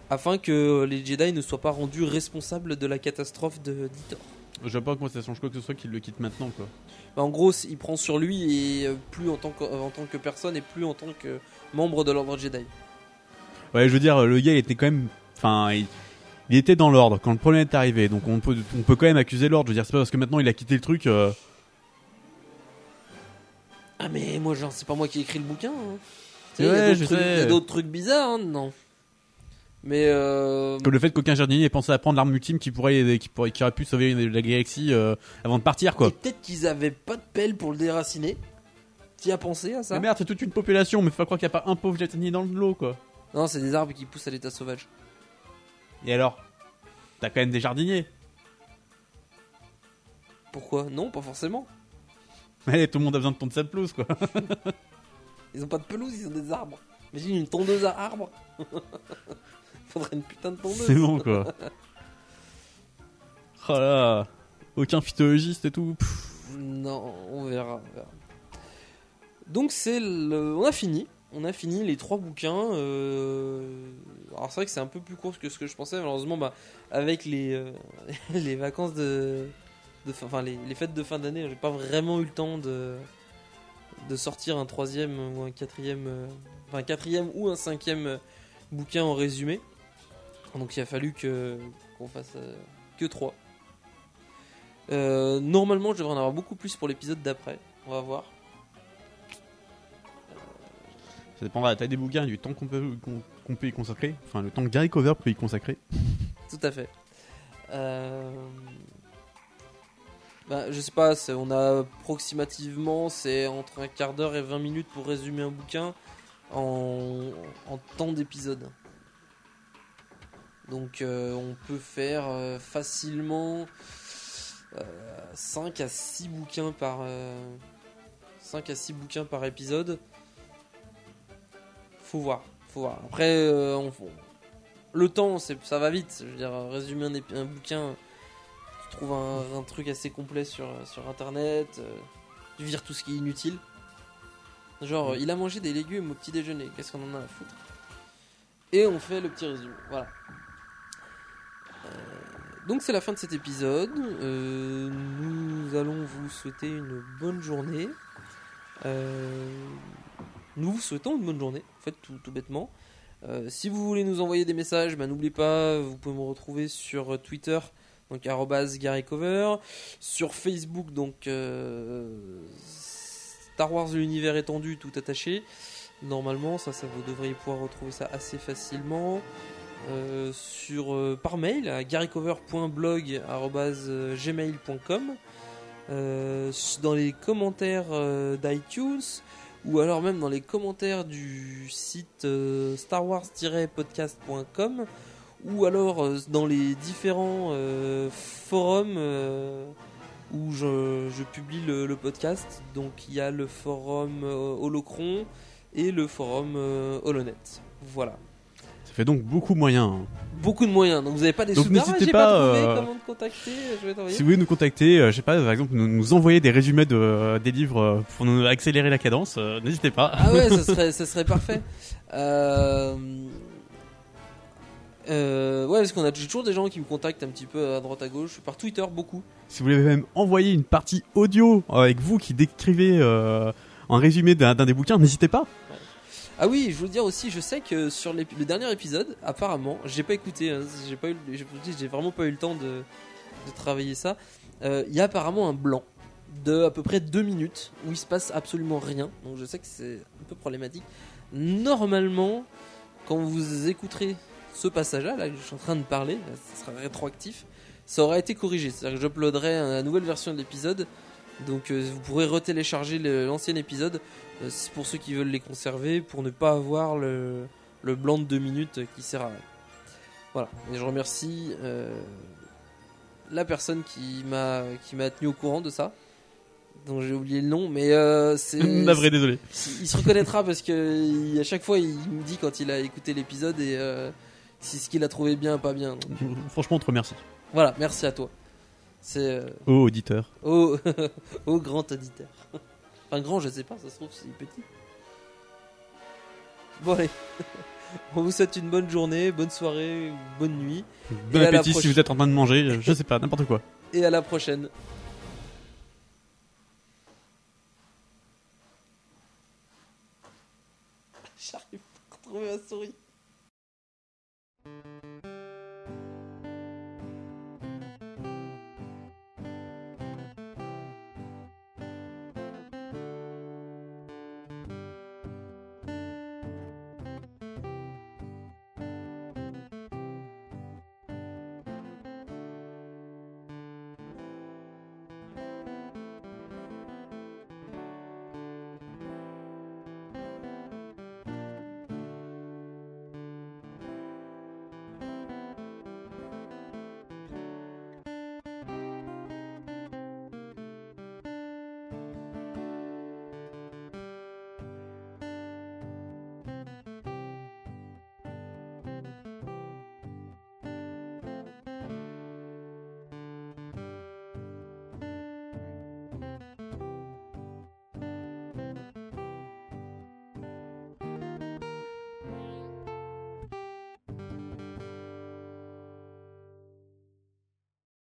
afin que les Jedi ne soient pas rendus responsables de la catastrophe de d'Itor. Je vois pas comment ça change quoi que ce soit qu'il le quitte maintenant quoi. Bah, en gros, il prend sur lui et euh, plus en tant, que, en tant que personne et plus en tant que membre de l'ordre Jedi. Ouais, je veux dire, le gars il était quand même. Enfin, il, il était dans l'ordre quand le problème est arrivé, donc on peut, on peut quand même accuser l'ordre. Je veux dire, c'est pas parce que maintenant il a quitté le truc. euh, Ah mais moi genre c'est pas moi qui ai écrit le bouquin. hein. Tu sais, Ouais, il y a d'autres je trucs- sais. il y a d'autres trucs bizarres hein, dedans. Mais euh, Comme le fait qu'aucun jardinier ait pensé à prendre l'arme ultime qui pourrait, qui pourrait, qui aurait pu sauver la galaxie euh, avant de partir, quoi. et peut-être qu'ils avaient pas de pelle pour le déraciner. Tu as pensé à ça? Mais merde, c'est toute une population, mais faut pas croire qu'il y a pas un pauvre jardinier dans le lot, quoi. Non, c'est des arbres qui poussent à l'état sauvage. Et alors? T'as quand même des jardiniers. Pourquoi? Non, pas forcément. Allez, tout le monde a besoin de tondre sa pelouse, quoi. Ils ont pas de pelouse, ils ont des arbres. Imagine une tondeuse à arbres. Faudrait une putain de tondeuse. C'est bon, quoi. Oh là, aucun phytologiste et tout. Pff. Non, on verra, on verra. Donc c'est le... On a fini. On a fini les trois bouquins. euh, Alors c'est vrai que c'est un peu plus court que ce que je pensais. Malheureusement, bah, avec les, euh, les vacances de... de fin- Enfin, les, les fêtes de fin d'année, j'ai pas vraiment eu le temps de... de sortir un troisième ou un quatrième... euh, Enfin, un quatrième ou un cinquième bouquin en résumé. Donc il a fallu que qu'on fasse euh, que trois. Euh, normalement, je devrais en avoir beaucoup plus pour l'épisode d'après. On va voir. Ça dépendra de la taille des bouquins et du temps qu'on peut, qu'on, qu'on peut y consacrer. Enfin, le temps que Gary Cover peut y consacrer. Tout à fait. Euh... Bah, je sais pas, c'est- on a approximativement c'est entre un quart d'heure et 20 minutes pour résumer un bouquin en, en temps d'épisode. Donc euh, on peut faire euh, facilement 5 à 6 bouquins par 5 à 6 bouquins par épisode. Faut voir, faut voir. Après euh, on, le temps, c'est, ça va vite. Je veux dire, résumer un, bouquin, tu trouves un, un truc assez complet sur, sur internet, euh, tu vires tout ce qui est inutile. Genre, il a mangé des légumes au petit déjeuner, qu'est-ce qu'on en a à foutre? Et on fait le petit résumé, voilà. Donc c'est la fin de cet épisode. Euh, nous allons vous souhaiter une bonne journée. Euh, nous vous souhaitons une bonne journée, en fait, tout, bêtement. Euh, si vous voulez nous envoyer des messages, bah, n'oubliez pas, vous pouvez me retrouver sur Twitter, donc GaryCover, sur Facebook, donc Star Wars l'univers étendu, tout attaché. Normalement, ça, ça vous devriez pouvoir retrouver ça assez facilement. Euh, sur, euh, par mail à garycover.blog.gmail.com euh, dans les commentaires d'iTunes ou alors même dans les commentaires du site euh, starwars-podcast.com ou alors dans les différents forums où je, publie le, le podcast. Donc il y a le forum Holocron et le forum Holonet. Voilà. Ça fait donc beaucoup moyen. hein. Beaucoup de moyens. Donc vous n'avez pas des Donc souvenirs. n'hésitez j'ai pas, pas, trouvé euh, comment te contacter. Je vais t'envoyer. Si vous voulez nous contacter, euh, je sais pas, par exemple, nous, nous envoyer des résumés de, euh, des livres euh, pour nous accélérer la cadence, euh, n'hésitez pas. Ah ouais, ça serait, ça serait parfait. Euh... euh, ouais, parce qu'on a toujours des gens qui me contactent un petit peu à droite à gauche, par Twitter beaucoup. Si vous voulez même envoyer une partie audio avec vous qui décrivez euh, un résumé d'un d'un des bouquins, n'hésitez pas. Ah oui, je veux dire aussi, je sais que sur le dernier épisode, apparemment, j'ai pas écouté, hein, j'ai vraiment pas eu le temps de, travailler ça. Euh, Il y a apparemment un blanc de à peu près deux minutes où il se passe absolument rien. Donc je sais que c'est un peu problématique. Normalement, quand vous écouterez ce passage-là, là je suis en train de parler, ça sera rétroactif, ça aura été corrigé. C'est-à-dire que j'uploaderai la nouvelle version de l'épisode. Donc euh, vous pourrez retélécharger l'ancien épisode euh, pour ceux qui veulent les conserver, pour ne pas avoir le, le blanc de deux minutes qui sert à rien. Voilà, et je remercie euh, la personne qui m'a qui m'a tenu au courant de ça. dont j'ai oublié le nom, mais euh, c'est. Navré, désolé. Il se reconnaîtra parce que il- à chaque fois il me dit quand il a écouté l'épisode et si ce qu'il a trouvé bien, pas bien. Donc, Franchement, on te remercie. voilà, merci à toi. C'est euh, Oh, auditeur. au, au grand auditeur. Enfin, grand, je sais pas, ça se trouve, c'est petit. Bon, allez. On vous souhaite une bonne journée, bonne soirée, bonne nuit. Bon Et à la appétit si prochaine. vous êtes en train de manger, je sais pas, n'importe quoi. Et à la prochaine. J'arrive pas à retrouver ma souris.